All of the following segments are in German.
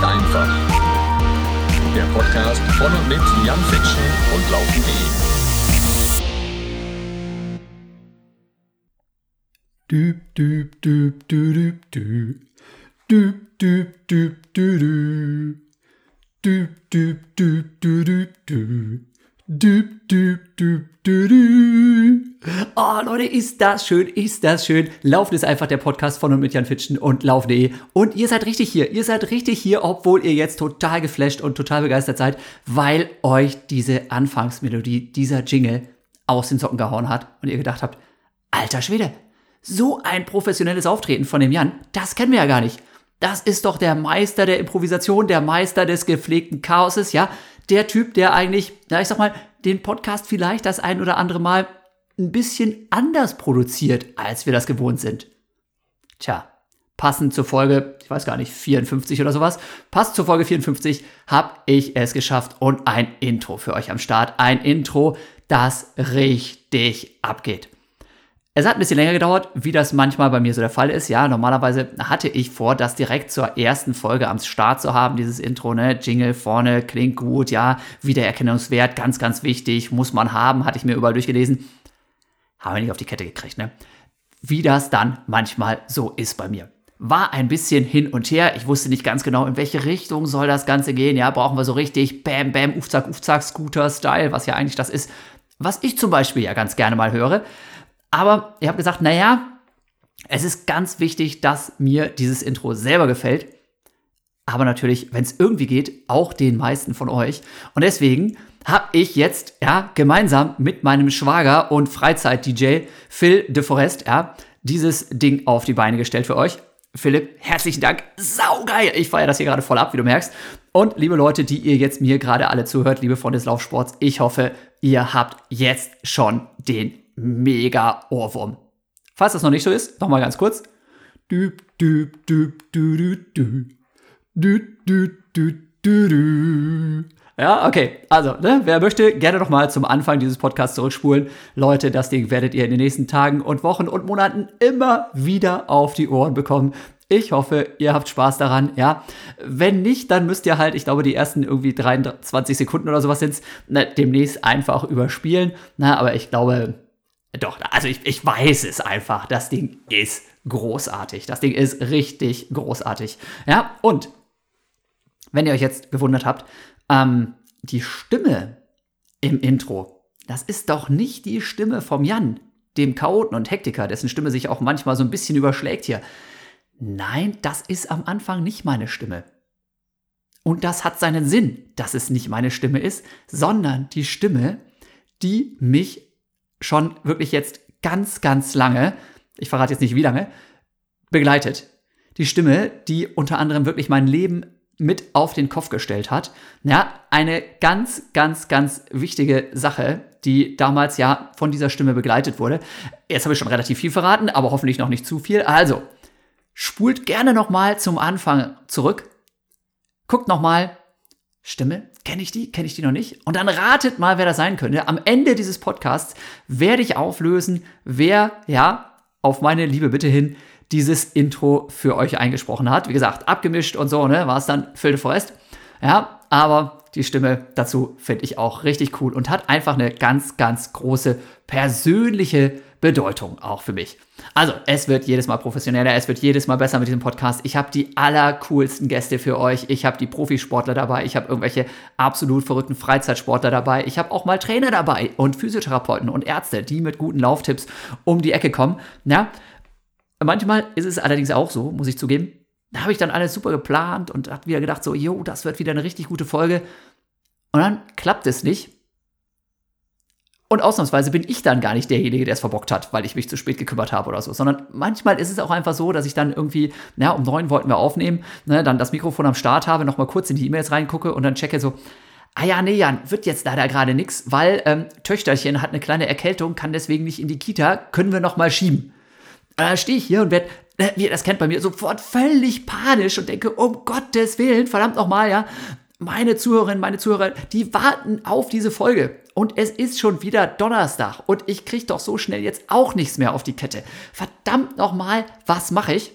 ist einfach. Der Podcast von und mit Jan Fitschen und Laufen.de. Düb, düb, düb, düb, düb, düb. Düb, düb, düb, düb, düb. Düb, düb, düb, düb, düb, düb düb, düb, düb. Oh, Leute, ist das schön, ist das schön. Laufen ist einfach der Podcast von und mit Jan Fitschen und Laufen.de. Und ihr seid richtig hier, ihr seid richtig hier, obwohl ihr jetzt total geflasht und total begeistert seid, weil euch diese Anfangsmelodie, dieser Jingle aus den Socken gehauen hat und ihr gedacht habt, alter Schwede, so ein professionelles Auftreten von dem Jan, das kennen wir ja gar nicht. Das ist doch der Meister der Improvisation, der Meister des gepflegten Chaoses, ja der Typ, der eigentlich, na, ich sag mal, den Podcast vielleicht das ein oder andere Mal ein bisschen anders produziert, als wir das gewohnt sind. Tja, passend zur Folge, ich weiß gar nicht, 54 oder sowas, passend zur Folge 54 habe ich es geschafft und ein Intro für euch am Start. Ein Intro, das richtig abgeht. Es hat ein bisschen länger gedauert, wie das manchmal bei mir so der Fall ist. Ja, normalerweise hatte ich vor, das direkt zur ersten Folge am Start zu haben, dieses Intro, ne? Jingle vorne, klingt gut, ja, Wiedererkennungswert, ganz, ganz wichtig, muss man haben, hatte ich mir überall durchgelesen. Haben wir nicht auf die Kette gekriegt, ne? Wie das dann manchmal so ist bei mir. War ein bisschen hin und her. Ich wusste nicht ganz genau, in welche Richtung soll das Ganze gehen. Ja, brauchen wir so richtig Bam, Bam, Ufzack, Ufzack, Scooter-Style, was ja eigentlich das ist, was ich zum Beispiel ja ganz gerne mal höre. Aber ich habe gesagt, naja, es ist ganz wichtig, dass mir dieses Intro selber gefällt. Aber natürlich, wenn es irgendwie geht, auch den meisten von euch. Und deswegen habe ich jetzt ja gemeinsam mit meinem Schwager und Freizeit-DJ Phil de Forest ja, dieses Ding auf die Beine gestellt für euch. Philipp, herzlichen Dank. Saugeil. Ich feiere das hier gerade voll ab, wie du merkst. Und liebe Leute, die ihr jetzt mir gerade alle zuhört, liebe Freunde des Laufsports, ich hoffe, ihr habt jetzt schon den mega Ohrwurm. Falls das noch nicht so ist, nochmal ganz kurz. Ja, okay. Also, ne, wer möchte, gerne nochmal zum Anfang dieses Podcasts zurückspulen. Leute, das Ding werdet ihr in den nächsten Tagen und Wochen und Monaten immer wieder auf die Ohren bekommen. Ich hoffe, ihr habt Spaß daran, ja. Wenn nicht, dann müsst ihr halt, ich glaube, die ersten irgendwie 23 Sekunden oder sowas sind ne, demnächst einfach überspielen. Na, aber ich glaube, doch, also ich, ich weiß es einfach. Das Ding ist großartig. Das Ding ist richtig großartig. Ja, und wenn ihr euch jetzt gewundert habt, ähm, die Stimme im Intro, das ist doch nicht die Stimme vom Jan, dem Chaoten und Hektiker, dessen Stimme sich auch manchmal so ein bisschen überschlägt hier. Nein, das ist am Anfang nicht meine Stimme. Und das hat seinen Sinn, dass es nicht meine Stimme ist, sondern die Stimme, die mich schon wirklich jetzt ganz, ganz lange, ich verrate jetzt nicht wie lange, begleitet. Die Stimme, die unter anderem wirklich mein Leben mit auf den Kopf gestellt hat. Ja, eine ganz, ganz, ganz wichtige Sache, die damals ja von dieser Stimme begleitet wurde. Jetzt habe ich schon relativ viel verraten, aber hoffentlich noch nicht zu viel. Also, spult gerne nochmal zum Anfang zurück. Guckt nochmal, Stimme, kenne ich die, kenne ich die noch nicht? Und dann ratet mal, wer das sein könnte. Am Ende dieses Podcasts werde ich auflösen, wer, ja, auf meine liebe Bitte hin, dieses Intro für euch eingesprochen hat. Wie gesagt, abgemischt und so, ne, war es dann Phil de Forest. Ja, aber die Stimme dazu finde ich auch richtig cool und hat einfach eine ganz, ganz große persönliche Bedeutung auch für mich. Also, es wird jedes Mal professioneller, es wird jedes Mal besser mit diesem Podcast. Ich habe die allercoolsten Gäste für euch. Ich habe die Profisportler dabei, ich habe irgendwelche absolut verrückten Freizeitsportler dabei. Ich habe auch mal Trainer dabei und Physiotherapeuten und Ärzte, die mit guten Lauftipps um die Ecke kommen. Ja, manchmal ist es allerdings auch so, muss ich zugeben. Da habe ich dann alles super geplant und habe wieder gedacht, so, jo, das wird wieder eine richtig gute Folge. Und dann klappt es nicht. Und ausnahmsweise bin ich dann gar nicht derjenige, der es verbockt hat, weil ich mich zu spät gekümmert habe oder so. Sondern manchmal ist es auch einfach so, dass ich dann irgendwie, na, um neun wollten wir aufnehmen, ne, dann das Mikrofon am Start habe, nochmal kurz in die E-Mails reingucke und dann checke so, ah ja, nee, Jan, wird jetzt leider gerade nichts, weil ähm, Töchterchen hat eine kleine Erkältung, kann deswegen nicht in die Kita, können wir nochmal schieben. Da stehe ich hier und werde, äh, wie ihr das kennt bei mir, sofort völlig panisch und denke, um Gottes Willen, verdammt nochmal, ja, meine Zuhörerinnen, meine Zuhörer, die warten auf diese Folge. Und es ist schon wieder Donnerstag und ich kriege doch so schnell jetzt auch nichts mehr auf die Kette. Verdammt nochmal, was mache ich?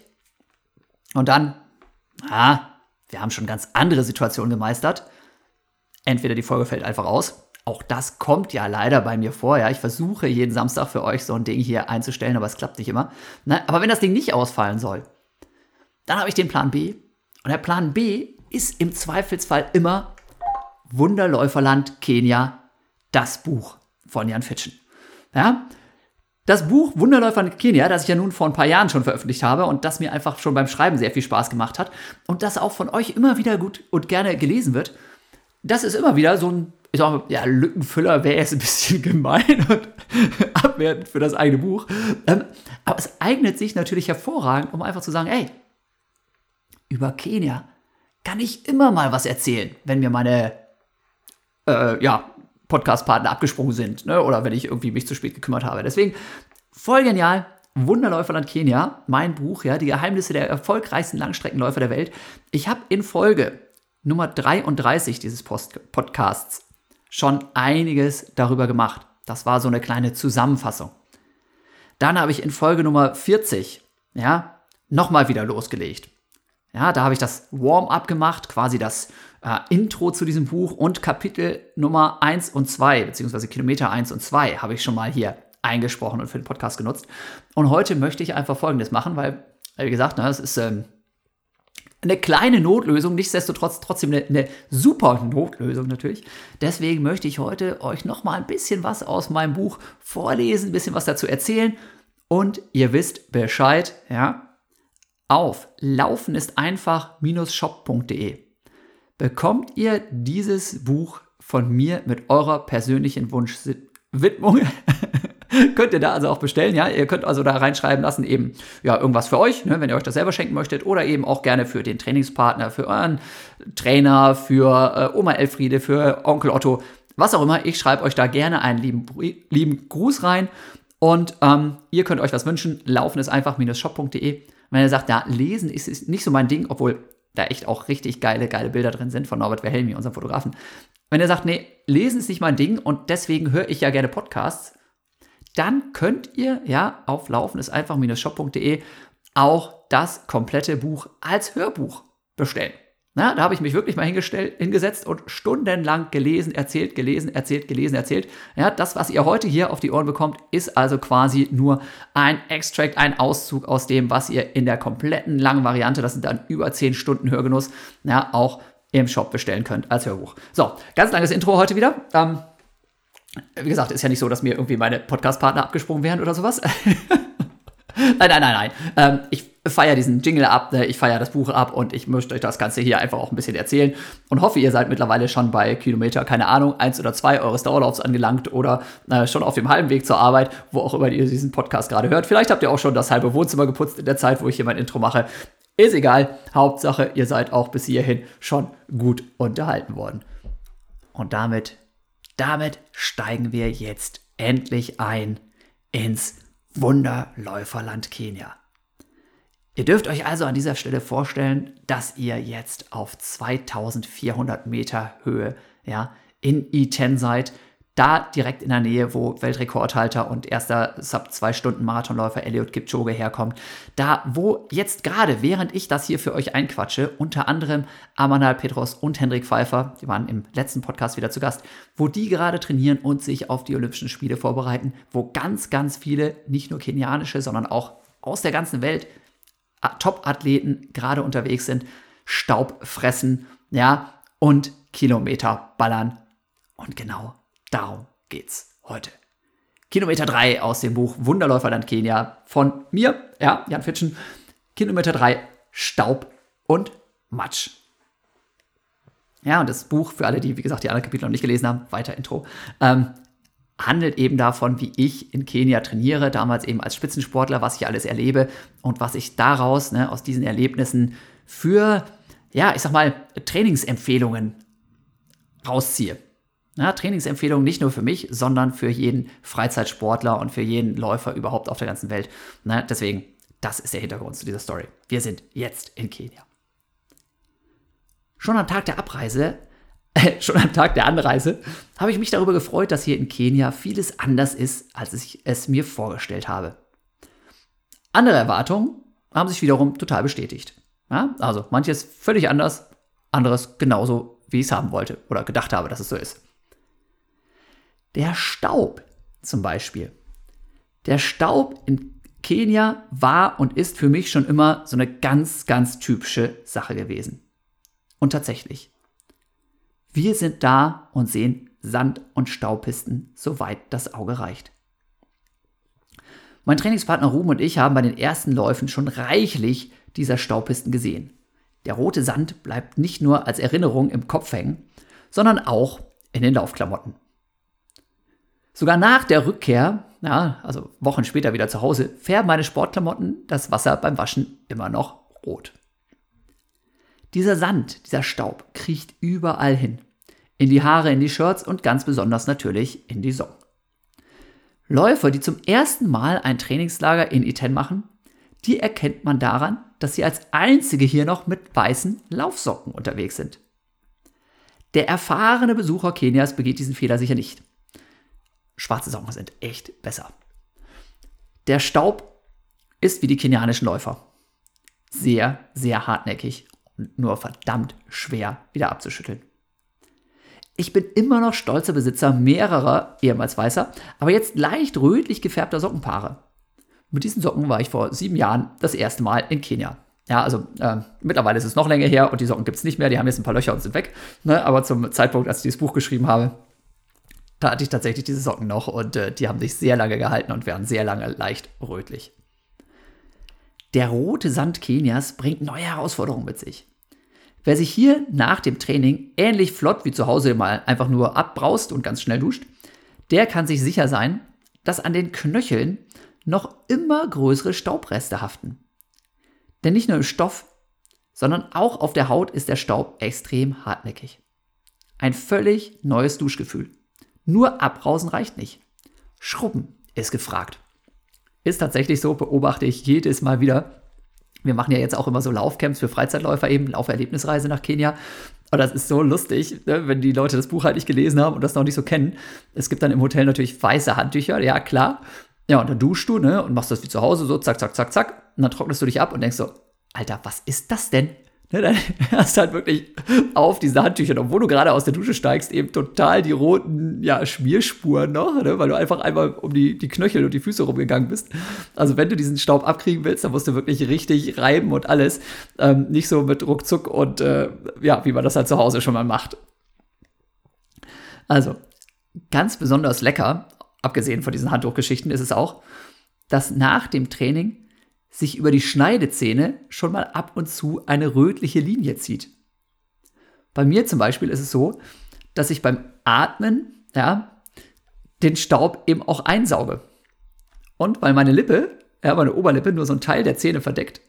Und dann, ah, wir haben schon ganz andere Situationen gemeistert. Entweder die Folge fällt einfach aus. Auch das kommt ja leider bei mir vor. Ja, ich versuche jeden Samstag für euch so ein Ding hier einzustellen, aber es klappt nicht immer. Na, aber wenn das Ding nicht ausfallen soll, dann habe ich den Plan B. Und der Plan B ist im Zweifelsfall immer Wunderläuferland Kenia, das Buch von Jan Fitschen. Ja, das Buch Wunderläufer in Kenia, das ich ja nun vor ein paar Jahren schon veröffentlicht habe und das mir einfach schon beim Schreiben sehr viel Spaß gemacht hat und das auch von euch immer wieder gut und gerne gelesen wird, das ist immer wieder so ein, ich sag mal, ja, Lückenfüller wäre jetzt ein bisschen gemein und abwertend für das eigene Buch. Ähm, aber es eignet sich natürlich hervorragend, um einfach zu sagen, ey, über Kenia kann ich immer mal was erzählen, wenn mir meine, äh, ja, Podcast-Partner abgesprungen sind ne? oder wenn ich irgendwie mich zu spät gekümmert habe. Deswegen voll genial. Wunderläuferland Kenia, mein Buch, ja, die Geheimnisse der erfolgreichsten Langstreckenläufer der Welt. Ich habe in Folge Nummer 33 dieses Post Podcasts schon einiges darüber gemacht. Das war so eine kleine Zusammenfassung. Dann habe ich in Folge Nummer 40, ja, nochmal wieder losgelegt. Ja, da habe ich das Warm-up gemacht, quasi das äh, Intro zu diesem Buch und Kapitel Nummer 1 und 2, beziehungsweise Kilometer 1 und 2 habe ich schon mal hier eingesprochen und für den Podcast genutzt. Und heute möchte ich einfach Folgendes machen, weil, wie gesagt, ne, es ist ähm, eine kleine Notlösung, nichtsdestotrotz trotzdem eine, eine, super Notlösung natürlich. Deswegen möchte ich heute euch noch mal ein bisschen was aus meinem Buch vorlesen, ein bisschen was dazu erzählen und ihr wisst Bescheid, ja, auf laufen ist einfach-shop.de bekommt ihr dieses Buch von mir mit eurer persönlichen Wunschwidmung. könnt ihr da also auch bestellen, ja. Ihr könnt also da reinschreiben lassen, eben ja irgendwas für euch, ne, wenn ihr euch das selber schenken möchtet, oder eben auch gerne für den Trainingspartner, für euren Trainer, für äh, Oma Elfriede, für Onkel Otto, was auch immer. Ich schreibe euch da gerne einen lieben, lieben Gruß rein und ähm, ihr könnt euch was wünschen. Laufen ist einfach-shop.de. Wenn ihr sagt, ja, lesen ist, ist nicht so mein Ding, obwohl da echt auch richtig geile, geile Bilder drin sind von Norbert Wilhelmi, unserem Fotografen. Wenn ihr sagt, nee, lesen ist nicht mein Ding und deswegen höre ich ja gerne Podcasts, dann könnt ihr ja auf laufen ist einfach-shop.de auch das komplette Buch als Hörbuch bestellen. Na, da habe ich mich wirklich mal hingesetzt und stundenlang gelesen, erzählt, gelesen, erzählt, gelesen, erzählt. Ja, das, was ihr heute hier auf die Ohren bekommt, ist also quasi nur ein Extract, ein Auszug aus dem, was ihr in der kompletten langen Variante, das sind dann über 10 Stunden Hörgenuss, ja, auch im Shop bestellen könnt als Hörbuch. So, ganz langes Intro heute wieder. Ähm, wie gesagt, ist ja nicht so, dass mir irgendwie meine Podcast-Partner abgesprungen wären oder sowas. nein, nein, nein, nein. Ähm, ich feiere diesen Jingle ab, ne? ich feiere das Buch ab und ich möchte euch das Ganze hier einfach auch ein bisschen erzählen und hoffe, ihr seid mittlerweile schon bei Kilometer, keine Ahnung, eins oder zwei eures Dauerlaufs angelangt oder äh, schon auf dem halben Weg zur Arbeit, wo auch immer ihr diesen Podcast gerade hört. Vielleicht habt ihr auch schon das halbe Wohnzimmer geputzt in der Zeit, wo ich hier mein Intro mache. Ist egal. Hauptsache, ihr seid auch bis hierhin schon gut unterhalten worden. Und damit, damit steigen wir jetzt endlich ein ins Wunderläuferland Kenia. Ihr dürft euch also an dieser Stelle vorstellen, dass ihr jetzt auf 2400 Meter Höhe ja, in I10 seid. Da direkt in der Nähe, wo Weltrekordhalter und erster Sub-2-Stunden-Marathonläufer Elliot Kipchoge herkommt. Da, wo jetzt gerade, während ich das hier für euch einquatsche, unter anderem Amanal Petros und Hendrik Pfeiffer, die waren im letzten Podcast wieder zu Gast, wo die gerade trainieren und sich auf die Olympischen Spiele vorbereiten, wo ganz, ganz viele, nicht nur kenianische, sondern auch aus der ganzen Welt Top-Athleten gerade unterwegs sind, Staub fressen, ja, und Kilometer ballern. Und genau darum geht's heute. Kilometer 3 aus dem Buch Wunderläuferland Kenia von mir, ja, Jan Fitschen. Kilometer 3, Staub und Matsch. Ja, und das Buch, für alle, die, wie gesagt, die anderen Kapitel noch nicht gelesen haben, weiter Intro, ähm, handelt eben davon, wie ich in Kenia trainiere, damals eben als Spitzensportler, was ich alles erlebe und was ich daraus, ne, aus diesen Erlebnissen für, ja, ich sag mal, Trainingsempfehlungen rausziehe. Ja, Trainingsempfehlungen nicht nur für mich, sondern für jeden Freizeitsportler und für jeden Läufer überhaupt auf der ganzen Welt. Ne, deswegen, das ist der Hintergrund zu dieser Story. Wir sind jetzt in Kenia. Schon am Tag der Abreise schon am Tag der Anreise, habe ich mich darüber gefreut, dass hier in Kenia vieles anders ist, als ich es mir vorgestellt habe. Andere Erwartungen haben sich wiederum total bestätigt. Ja, also manches völlig anders, anderes genauso, wie ich es haben wollte oder gedacht habe, dass es so ist. Der Staub zum Beispiel. Der Staub in Kenia war und ist für mich schon immer so eine ganz, ganz typische Sache gewesen. Und tatsächlich, wir sind da und sehen Sand- und Staubpisten, soweit das Auge reicht. Mein Trainingspartner Ruben und ich haben bei den ersten Läufen schon reichlich dieser Staubpisten gesehen. Der rote Sand bleibt nicht nur als Erinnerung im Kopf hängen, sondern auch in den Laufklamotten. Sogar nach der Rückkehr, ja, also Wochen später wieder zu Hause, färben meine Sportklamotten das Wasser beim Waschen immer noch rot. Dieser Sand, dieser Staub kriecht überall hin. In die Haare, in die Shirts und ganz besonders natürlich in die Socken. Läufer, die zum ersten Mal ein Trainingslager in Iten machen, die erkennt man daran, dass sie als einzige hier noch mit weißen Laufsocken unterwegs sind. Der erfahrene Besucher Kenias begeht diesen Fehler sicher nicht. Schwarze Socken sind echt besser. Der Staub ist wie die kenianischen Läufer. Sehr, sehr hartnäckig und nur verdammt schwer wieder abzuschütteln. Ich bin immer noch stolzer Besitzer mehrerer, ehemals weißer, aber jetzt leicht rötlich gefärbter Sockenpaare. Mit diesen Socken war ich vor sieben Jahren das erste Mal in Kenia. Ja, also äh, mittlerweile ist es noch länger her und die Socken gibt es nicht mehr, die haben jetzt ein paar Löcher und sind weg. Ne? Aber zum Zeitpunkt, als ich dieses Buch geschrieben habe, da hatte ich tatsächlich diese Socken noch und äh, die haben sich sehr lange gehalten und werden sehr lange leicht rötlich. Der rote Sand Kenias bringt neue Herausforderungen mit sich. Wer sich hier nach dem Training ähnlich flott wie zu Hause mal einfach nur abbraust und ganz schnell duscht, der kann sich sicher sein, dass an den Knöcheln noch immer größere Staubreste haften. Denn nicht nur im Stoff, sondern auch auf der Haut ist der Staub extrem hartnäckig. Ein völlig neues Duschgefühl. Nur abbrausen reicht nicht. Schrubben ist gefragt. Ist tatsächlich so, beobachte ich jedes Mal wieder. Wir machen ja jetzt auch immer so Laufcamps für Freizeitläufer, eben Lauferlebnisreise nach Kenia. Aber das ist so lustig, ne, wenn die Leute das Buch halt nicht gelesen haben und das noch nicht so kennen. Es gibt dann im Hotel natürlich weiße Handtücher, ja klar. Ja, und dann duschst du, ne, und machst das wie zu Hause, so zack, zack, zack, zack. Und dann trocknest du dich ab und denkst so, Alter, was ist das denn? Ne, dann hast du halt wirklich auf diese Handtücher, obwohl du gerade aus der Dusche steigst, eben total die roten ja, Schmierspuren noch, ne, weil du einfach einmal um die, die Knöchel und die Füße rumgegangen bist. Also wenn du diesen Staub abkriegen willst, dann musst du wirklich richtig reiben und alles. Ähm, nicht so mit Ruckzuck und äh, ja, wie man das halt zu Hause schon mal macht. Also, ganz besonders lecker, abgesehen von diesen Handtuchgeschichten, ist es auch, dass nach dem Training sich über die Schneidezähne schon mal ab und zu eine rötliche Linie zieht. Bei mir zum Beispiel ist es so, dass ich beim Atmen ja, den Staub eben auch einsauge. Und weil meine Lippe, ja, meine Oberlippe nur so ein Teil der Zähne verdeckt,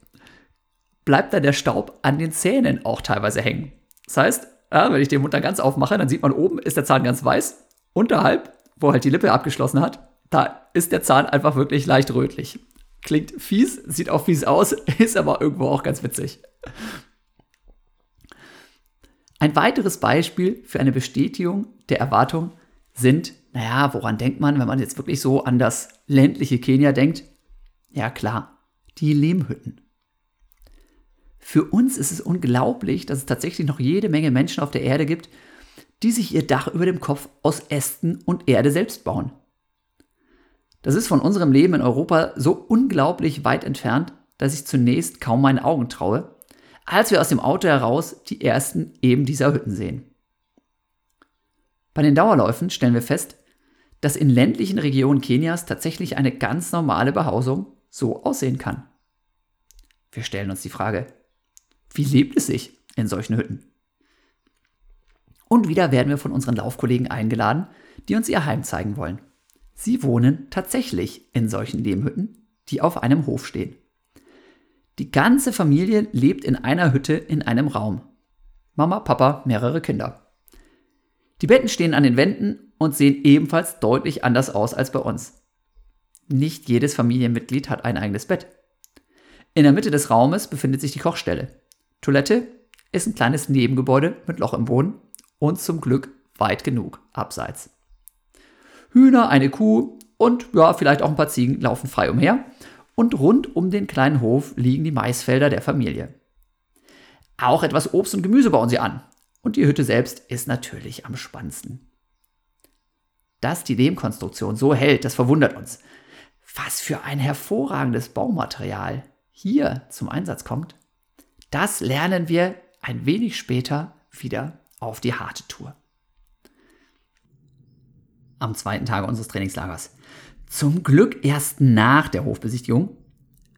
bleibt dann der Staub an den Zähnen auch teilweise hängen. Das heißt, ja, wenn ich den Mund dann ganz aufmache, dann sieht man oben ist der Zahn ganz weiß, unterhalb, wo halt die Lippe abgeschlossen hat, da ist der Zahn einfach wirklich leicht rötlich. Klingt fies, sieht auch fies aus, ist aber irgendwo auch ganz witzig. Ein weiteres Beispiel für eine Bestätigung der Erwartung sind, naja, woran denkt man, wenn man jetzt wirklich so an das ländliche Kenia denkt? Ja klar, die Lehmhütten. Für uns ist es unglaublich, dass es tatsächlich noch jede Menge Menschen auf der Erde gibt, die sich ihr Dach über dem Kopf aus Ästen und Erde selbst bauen. Das ist von unserem Leben in Europa so unglaublich weit entfernt, dass ich zunächst kaum meinen Augen traue, als wir aus dem Auto heraus die ersten eben dieser Hütten sehen. Bei den Dauerläufen stellen wir fest, dass in ländlichen Regionen Kenias tatsächlich eine ganz normale Behausung so aussehen kann. Wir stellen uns die Frage, wie lebt es sich in solchen Hütten? Und wieder werden wir von unseren Laufkollegen eingeladen, die uns ihr Heim zeigen wollen. Sie wohnen tatsächlich in solchen Lehmhütten, die auf einem Hof stehen. Die ganze Familie lebt in einer Hütte in einem Raum. Mama, Papa, mehrere Kinder. Die Betten stehen an den Wänden und sehen ebenfalls deutlich anders aus als bei uns. Nicht jedes Familienmitglied hat ein eigenes Bett. In der Mitte des Raumes befindet sich die Kochstelle. Toilette ist ein kleines Nebengebäude mit Loch im Boden und zum Glück weit genug abseits. Hühner, eine Kuh und ja, vielleicht auch ein paar Ziegen laufen frei umher. Und rund um den kleinen Hof liegen die Maisfelder der Familie. Auch etwas Obst und Gemüse bauen sie an. Und die Hütte selbst ist natürlich am spannendsten. Dass die Lehmkonstruktion so hält, das verwundert uns. Was für ein hervorragendes Baumaterial hier zum Einsatz kommt, das lernen wir ein wenig später wieder auf die harte Tour. Am zweiten Tage unseres Trainingslagers. Zum Glück erst nach der Hofbesichtigung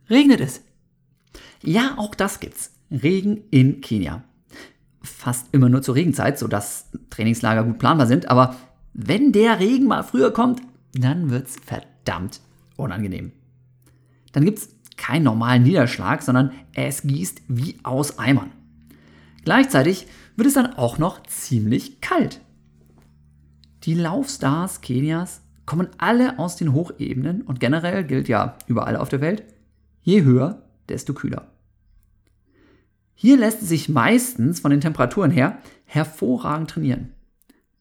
regnet es. Ja, auch das gibt's. Regen in Kenia. Fast immer nur zur Regenzeit, sodass Trainingslager gut planbar sind, aber wenn der Regen mal früher kommt, dann wird's verdammt unangenehm. Dann gibt's keinen normalen Niederschlag, sondern es gießt wie aus Eimern. Gleichzeitig wird es dann auch noch ziemlich kalt. Die Laufstars Kenias kommen alle aus den Hochebenen und generell gilt ja überall auf der Welt, je höher, desto kühler. Hier lässt es sich meistens von den Temperaturen her hervorragend trainieren.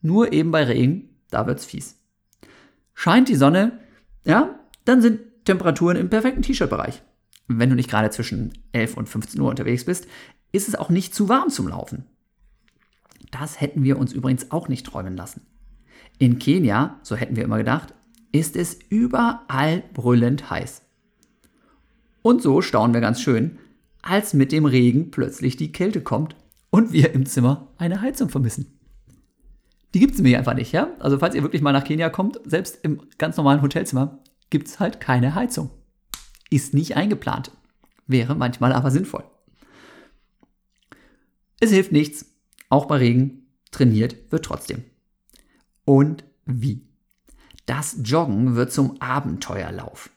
Nur eben bei Regen, da wird's fies. Scheint die Sonne, ja, dann sind Temperaturen im perfekten T-Shirt-Bereich. Wenn du nicht gerade zwischen 11 und 15 Uhr unterwegs bist, ist es auch nicht zu warm zum Laufen. Das hätten wir uns übrigens auch nicht träumen lassen. In Kenia, so hätten wir immer gedacht, ist es überall brüllend heiß. Und so staunen wir ganz schön, als mit dem Regen plötzlich die Kälte kommt und wir im Zimmer eine Heizung vermissen. Die gibt es mir einfach nicht, ja? Also falls ihr wirklich mal nach Kenia kommt, selbst im ganz normalen Hotelzimmer, gibt es halt keine Heizung. Ist nicht eingeplant. Wäre manchmal aber sinnvoll. Es hilft nichts. Auch bei Regen trainiert wird trotzdem. Und wie? Das Joggen wird zum Abenteuerlauf.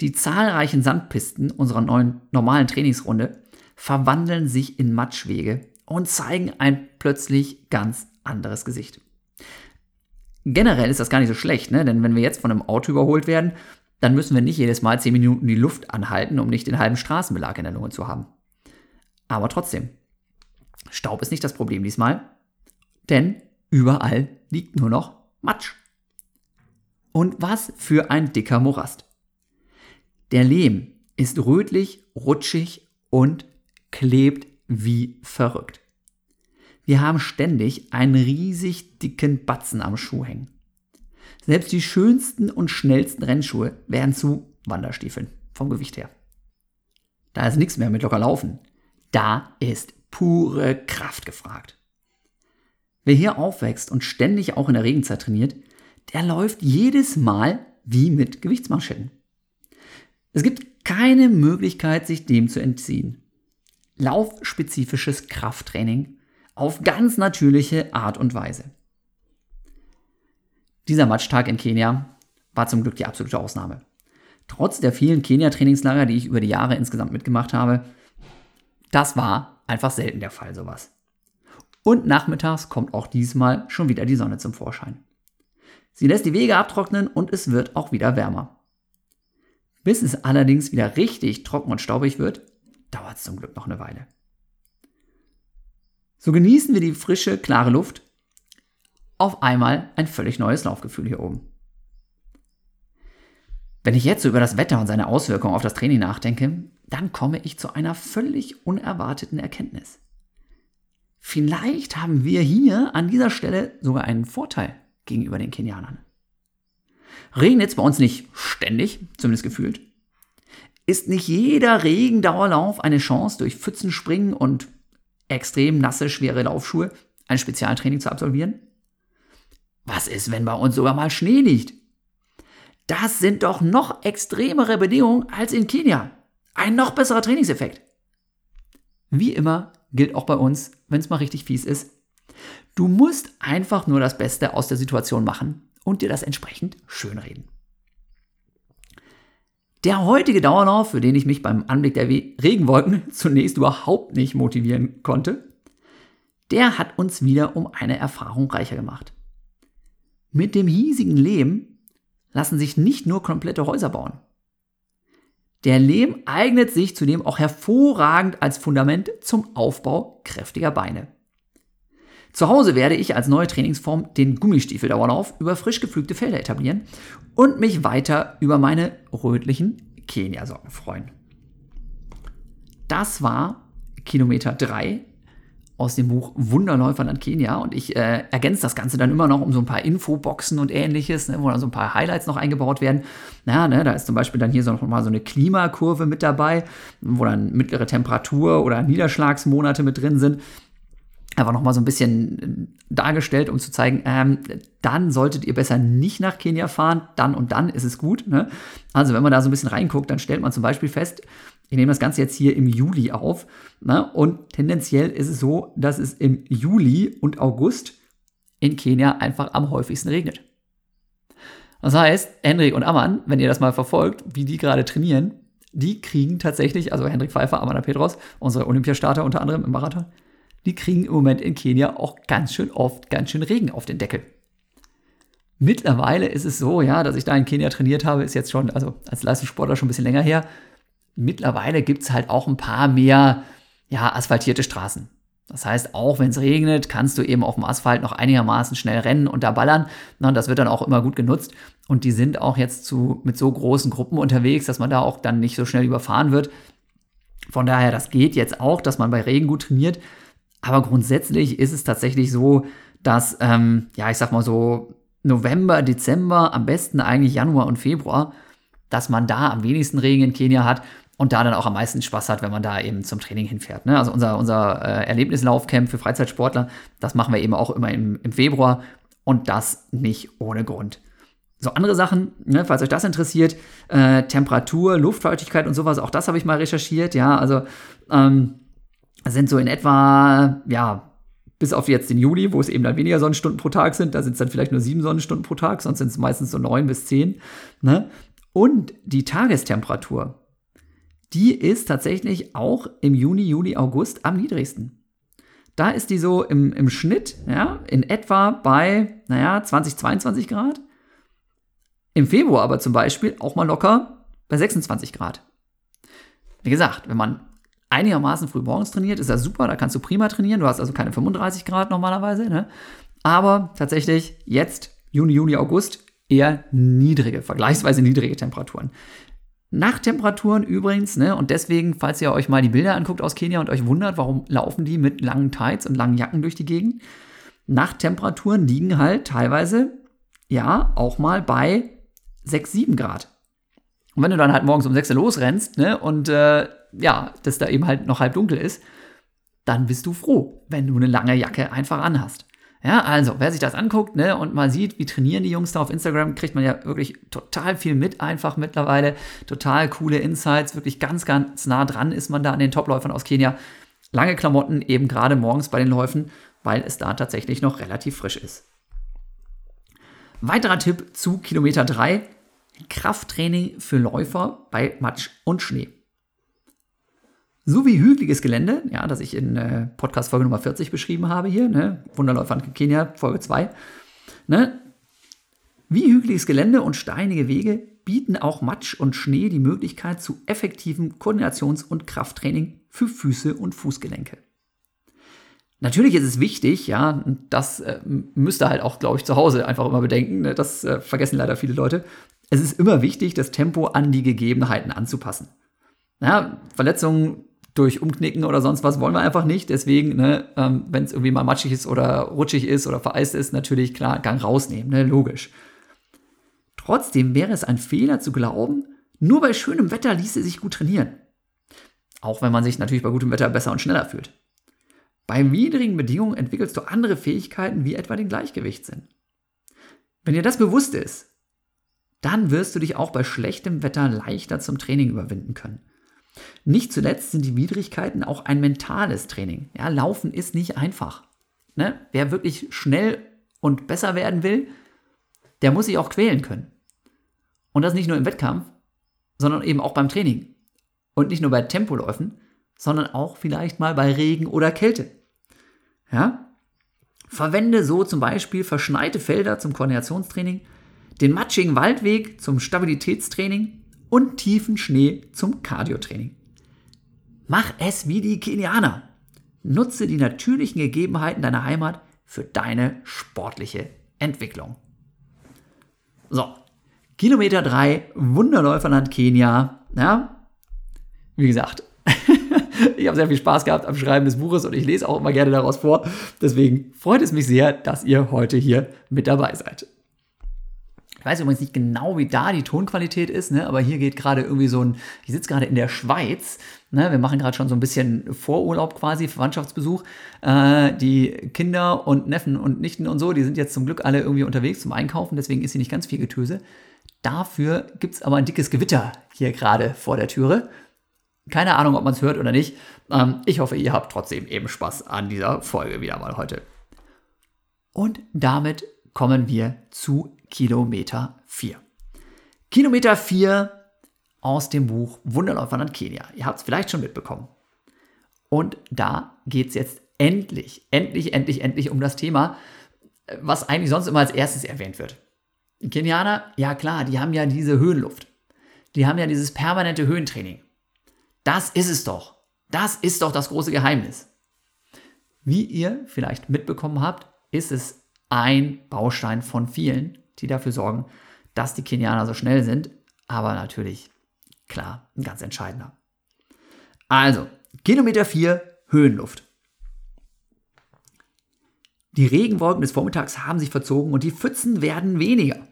Die zahlreichen Sandpisten unserer neuen normalen Trainingsrunde verwandeln sich in Matschwege und zeigen ein plötzlich ganz anderes Gesicht. Generell ist das gar nicht so schlecht, ne? denn wenn wir jetzt von einem Auto überholt werden, dann müssen wir nicht jedes Mal 10 Minuten die Luft anhalten, um nicht den halben Straßenbelag in der Lunge zu haben. Aber trotzdem, Staub ist nicht das Problem diesmal, denn überall liegt nur noch Matsch. Und was für ein dicker Morast. Der Lehm ist rötlich, rutschig und klebt wie verrückt. Wir haben ständig einen riesig dicken Batzen am Schuh hängen. Selbst die schönsten und schnellsten Rennschuhe werden zu Wanderstiefeln vom Gewicht her. Da ist nichts mehr mit locker laufen. Da ist pure Kraft gefragt. Wer hier aufwächst und ständig auch in der Regenzeit trainiert, der läuft jedes Mal wie mit Gewichtsmanschetten. Es gibt keine Möglichkeit, sich dem zu entziehen. Laufspezifisches Krafttraining auf ganz natürliche Art und Weise. Dieser Matchtag in Kenia war zum Glück die absolute Ausnahme. Trotz der vielen Kenia-Trainingslager, die ich über die Jahre insgesamt mitgemacht habe, das war einfach selten der Fall, sowas. Und nachmittags kommt auch diesmal schon wieder die Sonne zum Vorschein. Sie lässt die Wege abtrocknen und es wird auch wieder wärmer. Bis es allerdings wieder richtig trocken und staubig wird, dauert es zum Glück noch eine Weile. So genießen wir die frische, klare Luft. Auf einmal ein völlig neues Laufgefühl hier oben. Wenn ich jetzt so über das Wetter und seine Auswirkungen auf das Training nachdenke, dann komme ich zu einer völlig unerwarteten Erkenntnis. Vielleicht haben wir hier an dieser Stelle sogar einen Vorteil gegenüber den Kenianern. Regnet es bei uns nicht ständig, zumindest gefühlt? Ist nicht jeder Regendauerlauf eine Chance, durch Pfützen springen und extrem nasse, schwere Laufschuhe ein Spezialtraining zu absolvieren? Was ist, wenn bei uns sogar mal Schnee liegt? Das sind doch noch extremere Bedingungen als in Kenia. Ein noch besserer Trainingseffekt. Wie immer gilt auch bei uns, wenn es mal richtig fies ist. Du musst einfach nur das Beste aus der Situation machen und dir das entsprechend schönreden. Der heutige Dauerlauf, für den ich mich beim Anblick der Regenwolken zunächst überhaupt nicht motivieren konnte, der hat uns wieder um eine Erfahrung reicher gemacht. Mit dem hiesigen Lehm lassen sich nicht nur komplette Häuser bauen. Der Lehm eignet sich zudem auch hervorragend als Fundament zum Aufbau kräftiger Beine. Zu Hause werde ich als neue Trainingsform den Gummistiefeldauerlauf über frisch gepflügte Felder etablieren und mich weiter über meine rötlichen Kenia-Socken freuen. Das war Kilometer 3 aus dem Buch Wunderläuferland Kenia und ich äh, ergänze das Ganze dann immer noch um so ein paar Infoboxen und ähnliches, ne, wo dann so ein paar Highlights noch eingebaut werden. Ja, ne, da ist zum Beispiel dann hier so noch mal so eine Klimakurve mit dabei, wo dann mittlere Temperatur oder Niederschlagsmonate mit drin sind einfach nochmal so ein bisschen dargestellt, um zu zeigen, ähm, dann solltet ihr besser nicht nach Kenia fahren, dann und dann ist es gut. Ne? Also wenn man da so ein bisschen reinguckt, dann stellt man zum Beispiel fest, ich nehme das Ganze jetzt hier im Juli auf ne? und tendenziell ist es so, dass es im Juli und August in Kenia einfach am häufigsten regnet. Das heißt, Hendrik und Ammann, wenn ihr das mal verfolgt, wie die gerade trainieren, die kriegen tatsächlich, also Hendrik Pfeiffer, Amanda Petros, unsere Olympiastarter unter anderem im Marathon, die kriegen im Moment in Kenia auch ganz schön oft ganz schön Regen auf den Deckel. Mittlerweile ist es so, ja, dass ich da in Kenia trainiert habe, ist jetzt schon, also als Leistungssportler schon ein bisschen länger her. Mittlerweile gibt es halt auch ein paar mehr, ja, asphaltierte Straßen. Das heißt, auch wenn es regnet, kannst du eben auf dem Asphalt noch einigermaßen schnell rennen und da ballern. und das wird dann auch immer gut genutzt. Und die sind auch jetzt zu, mit so großen Gruppen unterwegs, dass man da auch dann nicht so schnell überfahren wird. Von daher, das geht jetzt auch, dass man bei Regen gut trainiert. Aber grundsätzlich ist es tatsächlich so, dass, ähm, ja, ich sag mal so, November, Dezember, am besten eigentlich Januar und Februar, dass man da am wenigsten Regen in Kenia hat und da dann auch am meisten Spaß hat, wenn man da eben zum Training hinfährt. Ne? Also unser, unser äh, Erlebnislaufcamp für Freizeitsportler, das machen wir eben auch immer im, im Februar und das nicht ohne Grund. So andere Sachen, ne, falls euch das interessiert, äh, Temperatur, Luftfeuchtigkeit und sowas, auch das habe ich mal recherchiert. Ja, also ähm, sind so in etwa, ja, bis auf jetzt den Juli, wo es eben dann weniger Sonnenstunden pro Tag sind, da sind es dann vielleicht nur sieben Sonnenstunden pro Tag, sonst sind es meistens so neun bis zehn. Ne? Und die Tagestemperatur, die ist tatsächlich auch im Juni, Juli, August am niedrigsten. Da ist die so im, im Schnitt, ja, in etwa bei, naja, 20, 22 Grad. Im Februar aber zum Beispiel auch mal locker bei 26 Grad. Wie gesagt, wenn man einigermaßen früh morgens trainiert, ist das super, da kannst du prima trainieren. Du hast also keine 35 Grad normalerweise. Ne? Aber tatsächlich jetzt, Juni, Juli, August, eher niedrige, vergleichsweise niedrige Temperaturen. Nachttemperaturen übrigens, ne, und deswegen, falls ihr euch mal die Bilder anguckt aus Kenia und euch wundert, warum laufen die mit langen Tights und langen Jacken durch die Gegend, Nachttemperaturen liegen halt teilweise, ja, auch mal bei 6, 7 Grad. Und wenn du dann halt morgens um 6 Uhr losrennst, ne, und äh, ja, dass da eben halt noch halb dunkel ist, dann bist du froh, wenn du eine lange Jacke einfach anhast. Ja, also, wer sich das anguckt ne, und mal sieht, wie trainieren die Jungs da auf Instagram, kriegt man ja wirklich total viel mit, einfach mittlerweile. Total coole Insights, wirklich ganz, ganz nah dran ist man da an den Topläufern aus Kenia. Lange Klamotten eben gerade morgens bei den Läufen, weil es da tatsächlich noch relativ frisch ist. Weiterer Tipp zu Kilometer 3, Krafttraining für Läufer bei Matsch und Schnee sowie hügeliges Gelände, ja, das ich in äh, Podcast Folge Nummer 40 beschrieben habe hier, ne, Wunderläufer in Kenia, Folge 2, ne, wie hügeliges Gelände und steinige Wege bieten auch Matsch und Schnee die Möglichkeit zu effektivem Koordinations- und Krafttraining für Füße und Fußgelenke. Natürlich ist es wichtig, ja, das äh, müsst ihr halt auch, glaube ich, zu Hause einfach immer bedenken, ne, das äh, vergessen leider viele Leute. Es ist immer wichtig, das Tempo an die Gegebenheiten anzupassen. Ja, Verletzungen durch Umknicken oder sonst was wollen wir einfach nicht. Deswegen, ne, ähm, wenn es irgendwie mal matschig ist oder rutschig ist oder vereist ist, natürlich klar Gang rausnehmen, ne, logisch. Trotzdem wäre es ein Fehler zu glauben, nur bei schönem Wetter ließe sich gut trainieren. Auch wenn man sich natürlich bei gutem Wetter besser und schneller fühlt. Bei widrigen Bedingungen entwickelst du andere Fähigkeiten wie etwa den Gleichgewichtssinn. Wenn dir das bewusst ist, dann wirst du dich auch bei schlechtem Wetter leichter zum Training überwinden können. Nicht zuletzt sind die Widrigkeiten auch ein mentales Training. Ja, Laufen ist nicht einfach. Ne? Wer wirklich schnell und besser werden will, der muss sich auch quälen können. Und das nicht nur im Wettkampf, sondern eben auch beim Training. Und nicht nur bei Tempoläufen, sondern auch vielleicht mal bei Regen oder Kälte. Ja? Verwende so zum Beispiel verschneite Felder zum Koordinationstraining, den matschigen Waldweg zum Stabilitätstraining und tiefen Schnee zum Cardiotraining. Mach es wie die Kenianer. Nutze die natürlichen Gegebenheiten deiner Heimat für deine sportliche Entwicklung. So, Kilometer 3, Wunderläuferland Kenia. Ja, wie gesagt, Ich habe sehr viel Spaß gehabt am Schreiben des Buches und ich lese auch immer gerne daraus vor. Deswegen freut es mich sehr, dass ihr heute hier mit dabei seid. Ich weiß übrigens nicht genau, wie da die Tonqualität ist, ne? aber hier geht gerade irgendwie so ein, ich sitze gerade in der Schweiz, ne? wir machen gerade schon so ein bisschen Vorurlaub quasi, Verwandtschaftsbesuch. Äh, die Kinder und Neffen und Nichten und so, die sind jetzt zum Glück alle irgendwie unterwegs zum Einkaufen, deswegen ist hier nicht ganz viel Getöse. Dafür gibt es aber ein dickes Gewitter hier gerade vor der Türe. Keine Ahnung, ob man es hört oder nicht. Ähm, ich hoffe, ihr habt trotzdem eben Spaß an dieser Folge wieder mal heute. Und damit kommen wir zu Kilometer 4. Kilometer 4 aus dem Buch Wunderläufer an Kenia. Ihr habt es vielleicht schon mitbekommen. Und da geht es jetzt endlich, endlich, endlich, endlich um das Thema, was eigentlich sonst immer als erstes erwähnt wird. Kenianer, ja klar, die haben ja diese Höhenluft. Die haben ja dieses permanente Höhentraining. Das ist es doch. Das ist doch das große Geheimnis. Wie ihr vielleicht mitbekommen habt, ist es ein Baustein von vielen, die dafür sorgen, dass die Kenianer so schnell sind. Aber natürlich, klar, ein ganz entscheidender. Also, Kilometer 4, Höhenluft. Die Regenwolken des Vormittags haben sich verzogen und die Pfützen werden weniger.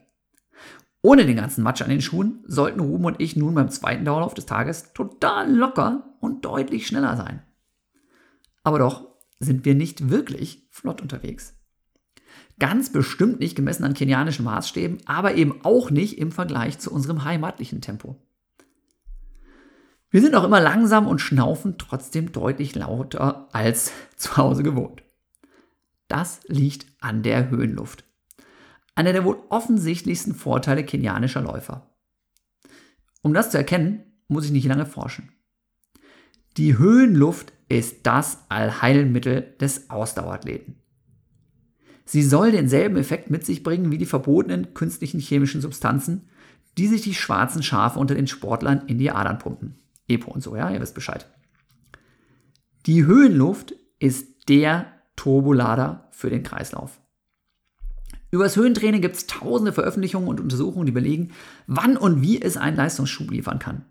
Ohne den ganzen Matsch an den Schuhen sollten Ruben und ich nun beim zweiten Dauerlauf des Tages total locker und deutlich schneller sein. Aber doch sind wir nicht wirklich flott unterwegs. Ganz bestimmt nicht gemessen an kenianischen Maßstäben, aber eben auch nicht im Vergleich zu unserem heimatlichen Tempo. Wir sind auch immer langsam und schnaufen trotzdem deutlich lauter als zu Hause gewohnt. Das liegt an der Höhenluft einer der wohl offensichtlichsten Vorteile kenianischer Läufer. Um das zu erkennen, muss ich nicht lange forschen. Die Höhenluft ist das Allheilmittel des Ausdauerathleten. Sie soll denselben Effekt mit sich bringen wie die verbotenen künstlichen chemischen Substanzen, die sich die schwarzen Schafe unter den Sportlern in die Adern pumpen. Epo und so, ja, ihr wisst Bescheid. Die Höhenluft ist der Turbolader für den Kreislauf. Über das Höhentraining gibt es tausende Veröffentlichungen und Untersuchungen, die belegen, wann und wie es einen Leistungsschub liefern kann.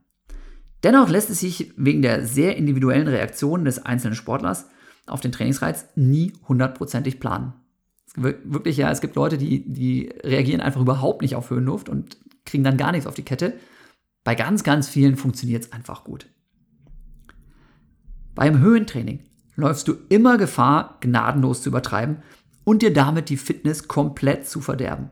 Dennoch lässt es sich wegen der sehr individuellen Reaktionen des einzelnen Sportlers auf den Trainingsreiz nie hundertprozentig planen. Wirklich, ja, es gibt Leute, die, die reagieren einfach überhaupt nicht auf Höhenluft und kriegen dann gar nichts auf die Kette. Bei ganz, ganz vielen funktioniert es einfach gut. Beim Höhentraining läufst du immer Gefahr, gnadenlos zu übertreiben und dir damit die Fitness komplett zu verderben.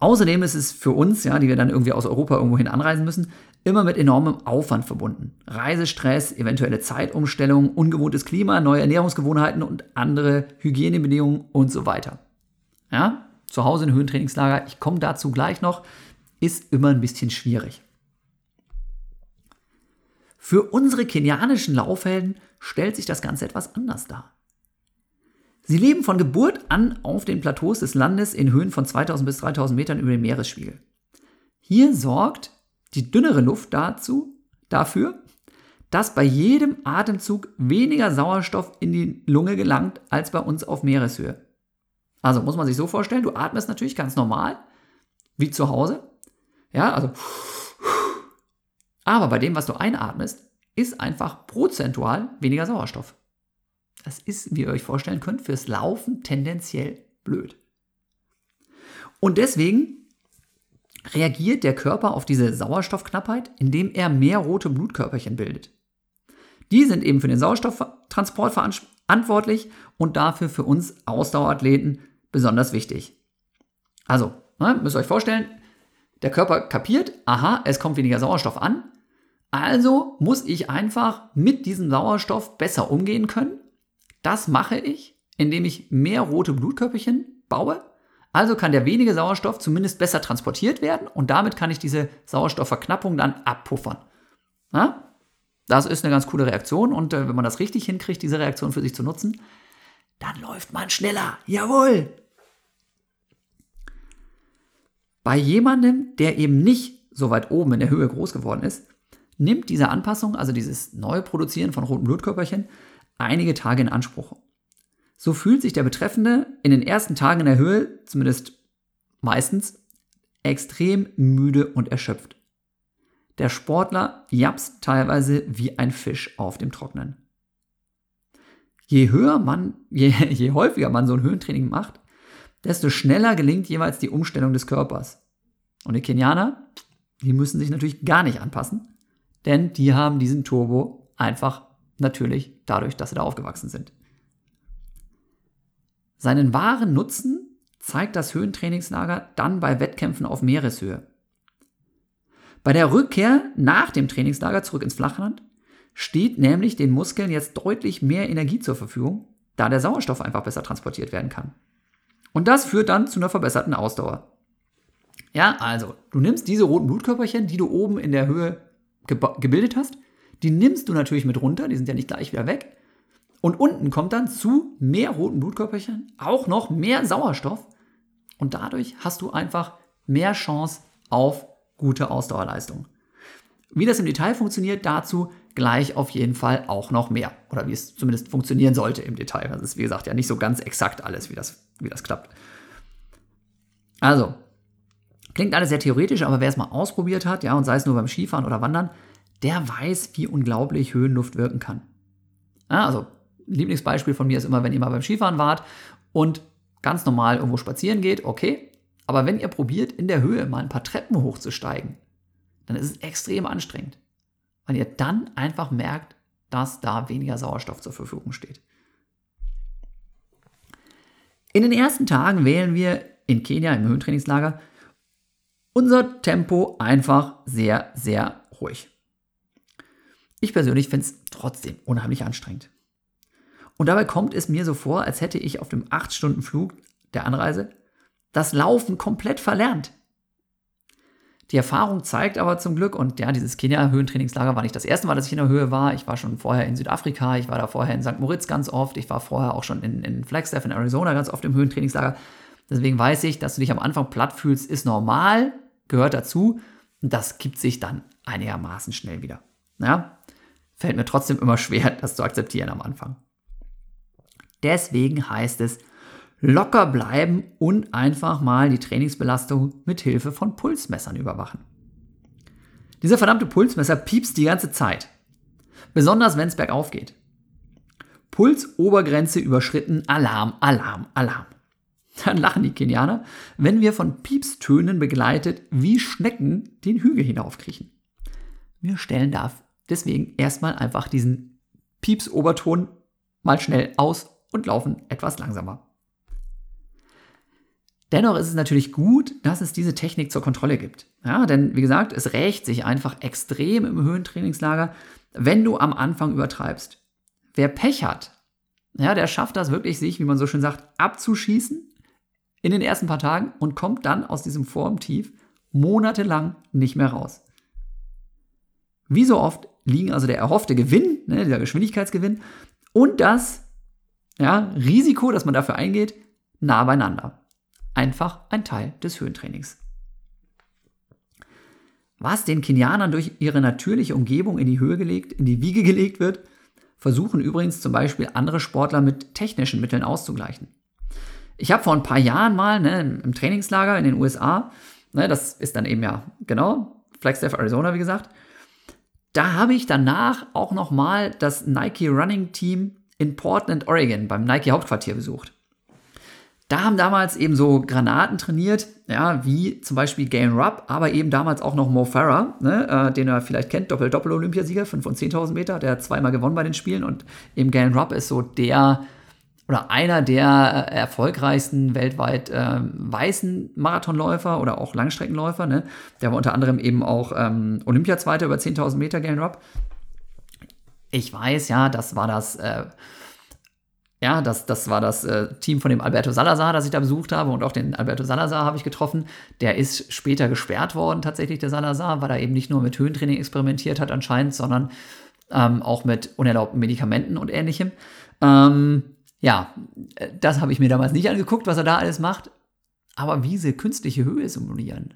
Außerdem ist es für uns, ja, die wir dann irgendwie aus Europa irgendwohin anreisen müssen, immer mit enormem Aufwand verbunden. Reisestress, eventuelle Zeitumstellung, ungewohntes Klima, neue Ernährungsgewohnheiten und andere Hygienebedingungen und so weiter. Ja, zu Hause in Höhentrainingslager, ich komme dazu gleich noch, ist immer ein bisschen schwierig. Für unsere kenianischen Laufhelden stellt sich das Ganze etwas anders dar. Sie leben von Geburt an auf den Plateaus des Landes in Höhen von 2000 bis 3000 Metern über dem Meeresspiegel. Hier sorgt die dünnere Luft dazu, dafür, dass bei jedem Atemzug weniger Sauerstoff in die Lunge gelangt als bei uns auf Meereshöhe. Also muss man sich so vorstellen, du atmest natürlich ganz normal, wie zu Hause. Ja, also. Aber bei dem, was du einatmest, ist einfach prozentual weniger Sauerstoff. Das ist, wie ihr euch vorstellen könnt, fürs Laufen tendenziell blöd. Und deswegen reagiert der Körper auf diese Sauerstoffknappheit, indem er mehr rote Blutkörperchen bildet. Die sind eben für den Sauerstofftransport verantwortlich und dafür für uns Ausdauerathleten besonders wichtig. Also, ne, müsst ihr euch vorstellen, der Körper kapiert, aha, es kommt weniger Sauerstoff an, also muss ich einfach mit diesem Sauerstoff besser umgehen können das mache ich, indem ich mehr rote Blutkörperchen baue. Also kann der wenige Sauerstoff zumindest besser transportiert werden und damit kann ich diese Sauerstoffverknappung dann abpuffern. Na? Das ist eine ganz coole Reaktion und äh, wenn man das richtig hinkriegt, diese Reaktion für sich zu nutzen, dann läuft man schneller. Jawohl! Bei jemandem, der eben nicht so weit oben in der Höhe groß geworden ist, nimmt diese Anpassung, also dieses neue Produzieren von roten Blutkörperchen, einige Tage in Anspruch. So fühlt sich der Betreffende in den ersten Tagen in der Höhe, zumindest meistens, extrem müde und erschöpft. Der Sportler japst teilweise wie ein Fisch auf dem Trocknen. Je höher man, je, je häufiger man so ein Höhentraining macht, desto schneller gelingt jeweils die Umstellung des Körpers. Und die Kenianer, die müssen sich natürlich gar nicht anpassen, denn die haben diesen Turbo einfach natürlich dadurch, dass sie da aufgewachsen sind. Seinen wahren Nutzen zeigt das Höhentrainingslager dann bei Wettkämpfen auf Meereshöhe. Bei der Rückkehr nach dem Trainingslager zurück ins Flachland steht nämlich den Muskeln jetzt deutlich mehr Energie zur Verfügung, da der Sauerstoff einfach besser transportiert werden kann. Und das führt dann zu einer verbesserten Ausdauer. Ja, also, du nimmst diese roten Blutkörperchen, die du oben in der Höhe gebildet hast, die nimmst du natürlich mit runter, die sind ja nicht gleich wieder weg. Und unten kommt dann zu mehr roten Blutkörperchen auch noch mehr Sauerstoff. Und dadurch hast du einfach mehr Chance auf gute Ausdauerleistung. Wie das im Detail funktioniert, dazu gleich auf jeden Fall auch noch mehr. Oder wie es zumindest funktionieren sollte im Detail. Das ist, wie gesagt, ja nicht so ganz exakt alles, wie das, wie das klappt. Also, klingt alles sehr theoretisch, aber wer es mal ausprobiert hat, ja, und sei es nur beim Skifahren oder Wandern, der weiß, wie unglaublich Höhenluft wirken kann. Also, Lieblingsbeispiel von mir ist immer, wenn ihr mal beim Skifahren wart und ganz normal irgendwo spazieren geht, okay. Aber wenn ihr probiert, in der Höhe mal ein paar Treppen hochzusteigen, dann ist es extrem anstrengend. Weil ihr dann einfach merkt, dass da weniger Sauerstoff zur Verfügung steht. In den ersten Tagen wählen wir in Kenia im Höhentrainingslager unser Tempo einfach sehr, sehr ruhig. Ich persönlich finde es trotzdem unheimlich anstrengend. Und dabei kommt es mir so vor, als hätte ich auf dem 8-Stunden-Flug der Anreise das Laufen komplett verlernt. Die Erfahrung zeigt aber zum Glück, und ja, dieses Kenia-Höhentrainingslager war nicht das erste Mal, dass ich in der Höhe war. Ich war schon vorher in Südafrika, ich war da vorher in St. Moritz ganz oft, ich war vorher auch schon in, in Flagstaff in Arizona ganz oft im Höhentrainingslager. Deswegen weiß ich, dass du dich am Anfang platt fühlst, ist normal, gehört dazu. Und das gibt sich dann einigermaßen schnell wieder. Ja? Fällt mir trotzdem immer schwer, das zu akzeptieren am Anfang. Deswegen heißt es, locker bleiben und einfach mal die Trainingsbelastung mit Hilfe von Pulsmessern überwachen. Dieser verdammte Pulsmesser piepst die ganze Zeit. Besonders wenn es bergauf geht. Pulsobergrenze überschritten, Alarm, Alarm, Alarm. Dann lachen die Kenianer, wenn wir von Piepstönen begleitet wie Schnecken den Hügel hinaufkriechen. Wir stellen da deswegen erstmal einfach diesen Piepsoberton mal schnell aus und laufen etwas langsamer. Dennoch ist es natürlich gut, dass es diese Technik zur Kontrolle gibt. Ja, denn wie gesagt, es rächt sich einfach extrem im Höhentrainingslager, wenn du am Anfang übertreibst. Wer Pech hat, ja, der schafft das wirklich, sich, wie man so schön sagt, abzuschießen in den ersten paar Tagen und kommt dann aus diesem Formtief monatelang nicht mehr raus. Wie so oft liegen also der erhoffte Gewinn, ne, dieser Geschwindigkeitsgewinn und das ja, Risiko, das man dafür eingeht, nah beieinander einfach ein Teil des Höhentrainings. Was den Kenianern durch ihre natürliche Umgebung in die Höhe gelegt, in die Wiege gelegt wird, versuchen übrigens zum Beispiel andere Sportler mit technischen Mitteln auszugleichen. Ich habe vor ein paar Jahren mal ne, im Trainingslager in den USA, ne, das ist dann eben ja genau Flagstaff, Arizona, wie gesagt, da habe ich danach auch noch mal das Nike Running Team in Portland, Oregon beim Nike Hauptquartier besucht. Da haben damals eben so Granaten trainiert, ja, wie zum Beispiel Galen Rupp, aber eben damals auch noch Mo Farah, ne, äh, den er vielleicht kennt, Doppel-Doppel-Olympiasieger, 5 von 10.000 Meter, der hat zweimal gewonnen bei den Spielen und eben Galen Rupp ist so der oder einer der äh, erfolgreichsten weltweit äh, weißen Marathonläufer oder auch Langstreckenläufer, ne, der war unter anderem eben auch ähm, Olympiazweiter über 10.000 Meter, Galen Rupp. Ich weiß, ja, das war das äh, ja, das, das war das äh, Team von dem Alberto Salazar, das ich da besucht habe. Und auch den Alberto Salazar habe ich getroffen. Der ist später gesperrt worden, tatsächlich, der Salazar, weil er eben nicht nur mit Höhentraining experimentiert hat, anscheinend, sondern ähm, auch mit unerlaubten Medikamenten und ähnlichem. Ähm, ja, das habe ich mir damals nicht angeguckt, was er da alles macht. Aber wie sie künstliche Höhe simulieren,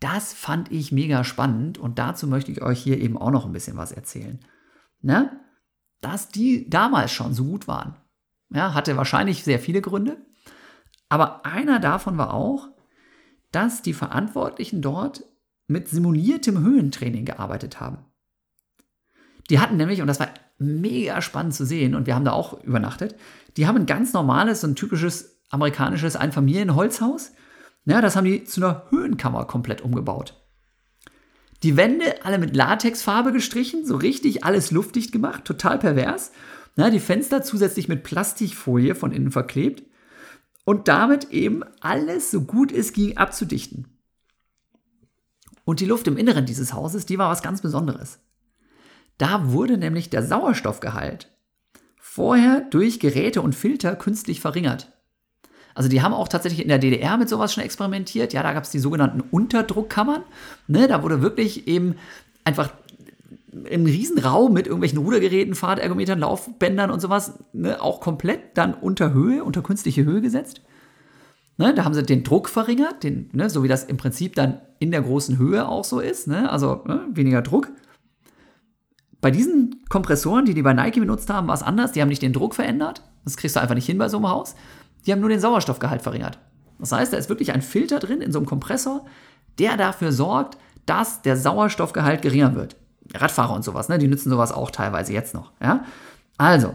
das fand ich mega spannend. Und dazu möchte ich euch hier eben auch noch ein bisschen was erzählen. Ne? Dass die damals schon so gut waren. Ja, hatte wahrscheinlich sehr viele Gründe. Aber einer davon war auch, dass die Verantwortlichen dort mit simuliertem Höhentraining gearbeitet haben. Die hatten nämlich, und das war mega spannend zu sehen, und wir haben da auch übernachtet, die haben ein ganz normales, so ein typisches amerikanisches Einfamilienholzhaus. Ja, das haben die zu einer Höhenkammer komplett umgebaut. Die Wände alle mit Latexfarbe gestrichen, so richtig alles luftdicht gemacht, total pervers. Ja, die Fenster zusätzlich mit Plastikfolie von innen verklebt und damit eben alles so gut es ging abzudichten. Und die Luft im Inneren dieses Hauses, die war was ganz Besonderes. Da wurde nämlich der Sauerstoffgehalt vorher durch Geräte und Filter künstlich verringert. Also die haben auch tatsächlich in der DDR mit sowas schon experimentiert. Ja, da gab es die sogenannten Unterdruckkammern. Ne, da wurde wirklich eben einfach im Riesenraum mit irgendwelchen Rudergeräten, Fahrtergometern, Laufbändern und sowas ne, auch komplett dann unter Höhe, unter künstliche Höhe gesetzt. Ne, da haben sie den Druck verringert, den, ne, so wie das im Prinzip dann in der großen Höhe auch so ist. Ne, also ne, weniger Druck. Bei diesen Kompressoren, die die bei Nike benutzt haben, war es anders. Die haben nicht den Druck verändert. Das kriegst du einfach nicht hin bei so einem Haus. Die haben nur den Sauerstoffgehalt verringert. Das heißt, da ist wirklich ein Filter drin in so einem Kompressor, der dafür sorgt, dass der Sauerstoffgehalt geringer wird. Radfahrer und sowas, ne, die nutzen sowas auch teilweise jetzt noch. Ja? Also,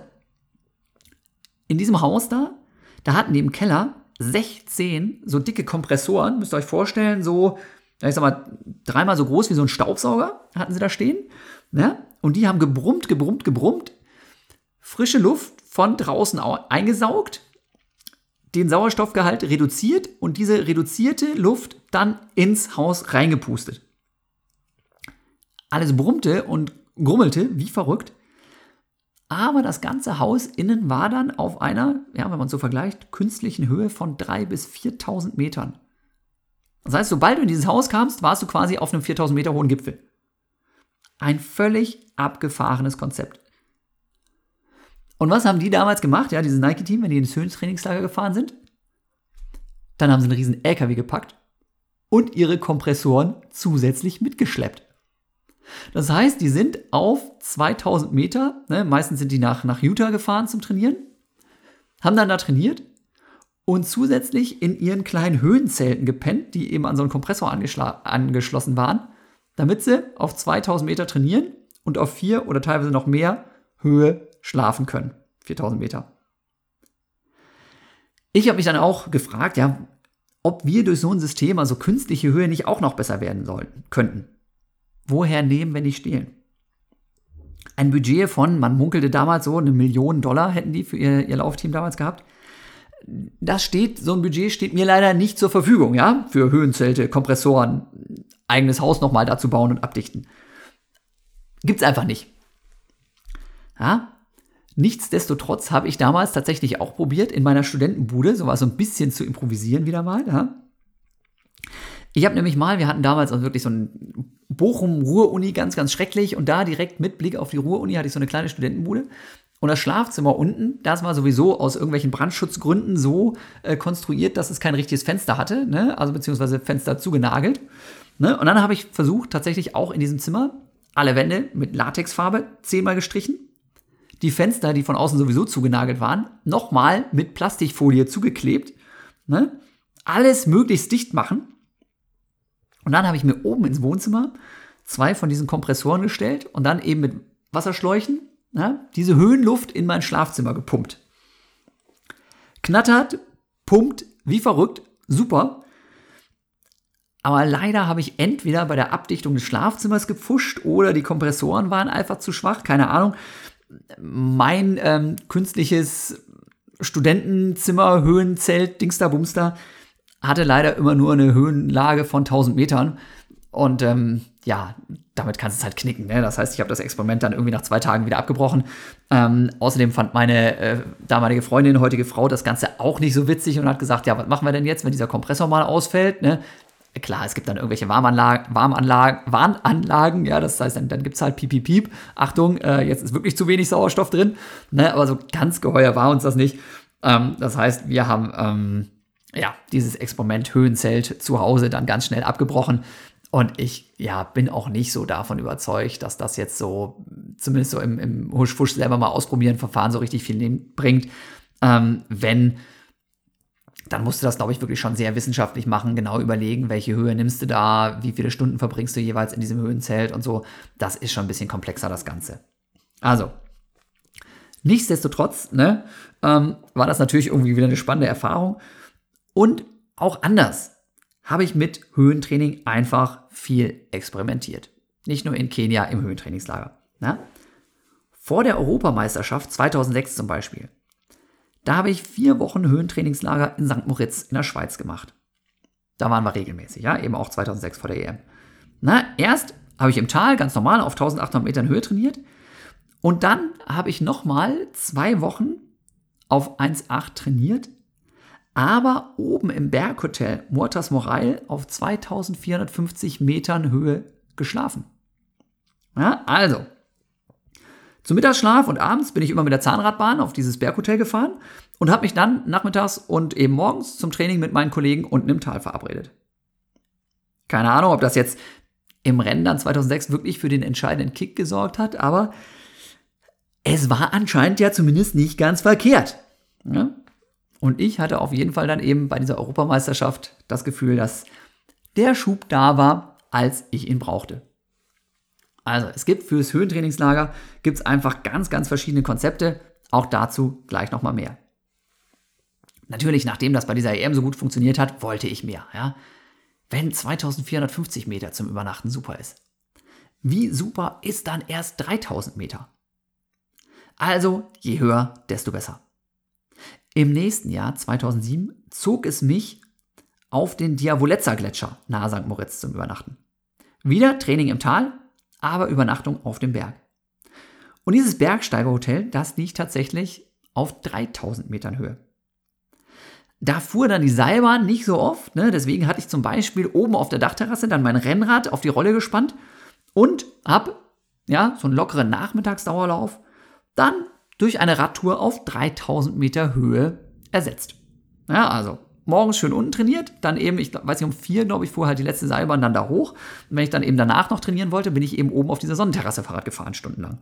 in diesem Haus da, da hatten die im Keller 16 so dicke Kompressoren, müsst ihr euch vorstellen, so, ich sag mal, dreimal so groß wie so ein Staubsauger hatten sie da stehen. Ne? Und die haben gebrummt, gebrummt, gebrummt, frische Luft von draußen eingesaugt den Sauerstoffgehalt reduziert und diese reduzierte Luft dann ins Haus reingepustet. Alles brummte und grummelte wie verrückt. Aber das ganze Haus innen war dann auf einer, ja, wenn man so vergleicht, künstlichen Höhe von 3.000 bis 4.000 Metern. Das heißt, sobald du in dieses Haus kamst, warst du quasi auf einem 4.000 Meter hohen Gipfel. Ein völlig abgefahrenes Konzept. Und was haben die damals gemacht? Ja, dieses Nike-Team, wenn die ins Höhentrainingslager gefahren sind, dann haben sie einen riesen LKW gepackt und ihre Kompressoren zusätzlich mitgeschleppt. Das heißt, die sind auf 2000 Meter, ne, meistens sind die nach, nach Utah gefahren zum Trainieren, haben dann da trainiert und zusätzlich in ihren kleinen Höhenzelten gepennt, die eben an so einen Kompressor angeschlossen waren, damit sie auf 2000 Meter trainieren und auf vier oder teilweise noch mehr Höhe schlafen können. 4000 Meter. Ich habe mich dann auch gefragt, ja, ob wir durch so ein System, also künstliche Höhe, nicht auch noch besser werden sollten, könnten. Woher nehmen, wenn nicht stehlen? Ein Budget von, man munkelte damals so, eine Million Dollar hätten die für ihr, ihr Laufteam damals gehabt. Das steht, so ein Budget steht mir leider nicht zur Verfügung, ja, für Höhenzelte, Kompressoren, eigenes Haus nochmal dazu bauen und abdichten. Gibt's einfach nicht. Ja, Nichtsdestotrotz habe ich damals tatsächlich auch probiert, in meiner Studentenbude sowas so ein bisschen zu improvisieren wieder mal. Ja. Ich habe nämlich mal, wir hatten damals also wirklich so ein Bochum-Ruhr-Uni, ganz, ganz schrecklich. Und da direkt mit Blick auf die Ruhr-Uni hatte ich so eine kleine Studentenbude. Und das Schlafzimmer unten, das war sowieso aus irgendwelchen Brandschutzgründen so äh, konstruiert, dass es kein richtiges Fenster hatte, ne? also beziehungsweise Fenster zugenagelt. Ne? Und dann habe ich versucht, tatsächlich auch in diesem Zimmer alle Wände mit Latexfarbe zehnmal gestrichen die Fenster, die von außen sowieso zugenagelt waren, nochmal mit Plastikfolie zugeklebt. Ne? Alles möglichst dicht machen. Und dann habe ich mir oben ins Wohnzimmer zwei von diesen Kompressoren gestellt und dann eben mit Wasserschläuchen ne, diese Höhenluft in mein Schlafzimmer gepumpt. Knattert, pumpt, wie verrückt, super. Aber leider habe ich entweder bei der Abdichtung des Schlafzimmers gepfuscht oder die Kompressoren waren einfach zu schwach, keine Ahnung mein ähm, künstliches Studentenzimmer, Höhenzelt, Dingster, Bumster hatte leider immer nur eine Höhenlage von 1000 Metern. Und ähm, ja, damit kannst du es halt knicken. Ne? Das heißt, ich habe das Experiment dann irgendwie nach zwei Tagen wieder abgebrochen. Ähm, außerdem fand meine äh, damalige Freundin, heutige Frau, das Ganze auch nicht so witzig und hat gesagt, ja, was machen wir denn jetzt, wenn dieser Kompressor mal ausfällt? Ne? Klar, es gibt dann irgendwelche Warmanlagen, Warmanlagen, Warnanlagen, ja, das heißt, dann, dann gibt es halt piep, piep, piep. Achtung, äh, jetzt ist wirklich zu wenig Sauerstoff drin. Ne, aber so ganz geheuer war uns das nicht. Ähm, das heißt, wir haben ähm, ja, dieses Experiment Höhenzelt zu Hause dann ganz schnell abgebrochen. Und ich ja, bin auch nicht so davon überzeugt, dass das jetzt so, zumindest so im, im Husch-Fusch selber mal ausprobieren, Verfahren so richtig viel bringt. Ähm, wenn dann musst du das, glaube ich, wirklich schon sehr wissenschaftlich machen, genau überlegen, welche Höhe nimmst du da, wie viele Stunden verbringst du jeweils in diesem Höhenzelt und so. Das ist schon ein bisschen komplexer, das Ganze. Also, nichtsdestotrotz ne, ähm, war das natürlich irgendwie wieder eine spannende Erfahrung. Und auch anders habe ich mit Höhentraining einfach viel experimentiert. Nicht nur in Kenia im Höhentrainingslager. Ne? Vor der Europameisterschaft 2006 zum Beispiel da habe ich vier Wochen Höhentrainingslager in St. Moritz in der Schweiz gemacht. Da waren wir regelmäßig, ja, eben auch 2006 vor der EM. Na, erst habe ich im Tal ganz normal auf 1800 Metern Höhe trainiert und dann habe ich nochmal zwei Wochen auf 1,8 trainiert, aber oben im Berghotel Mortas Moral auf 2450 Metern Höhe geschlafen. Ja, also, zum Mittagsschlaf und abends bin ich immer mit der Zahnradbahn auf dieses Berghotel gefahren und habe mich dann nachmittags und eben morgens zum Training mit meinen Kollegen unten im Tal verabredet. Keine Ahnung, ob das jetzt im Rennen dann 2006 wirklich für den entscheidenden Kick gesorgt hat, aber es war anscheinend ja zumindest nicht ganz verkehrt. Ja? Und ich hatte auf jeden Fall dann eben bei dieser Europameisterschaft das Gefühl, dass der Schub da war, als ich ihn brauchte. Also, es gibt fürs Höhentrainingslager gibt's einfach ganz, ganz verschiedene Konzepte. Auch dazu gleich nochmal mehr. Natürlich, nachdem das bei dieser EM so gut funktioniert hat, wollte ich mehr. Ja? Wenn 2450 Meter zum Übernachten super ist, wie super ist dann erst 3000 Meter? Also, je höher, desto besser. Im nächsten Jahr, 2007, zog es mich auf den Diavolezza-Gletscher nahe St. Moritz zum Übernachten. Wieder Training im Tal, aber Übernachtung auf dem Berg. Und dieses Bergsteigerhotel, das liegt tatsächlich auf 3000 Metern Höhe. Da fuhr dann die Seilbahn nicht so oft, ne? deswegen hatte ich zum Beispiel oben auf der Dachterrasse dann mein Rennrad auf die Rolle gespannt und habe ja, so einen lockeren Nachmittagsdauerlauf dann durch eine Radtour auf 3000 Meter Höhe ersetzt. Ja, also morgens schön unten trainiert, dann eben, ich weiß nicht, um vier, glaube ich, fuhr halt die letzte Seilbahn dann da hoch. Und wenn ich dann eben danach noch trainieren wollte, bin ich eben oben auf dieser Sonnenterrasse Fahrrad gefahren, stundenlang.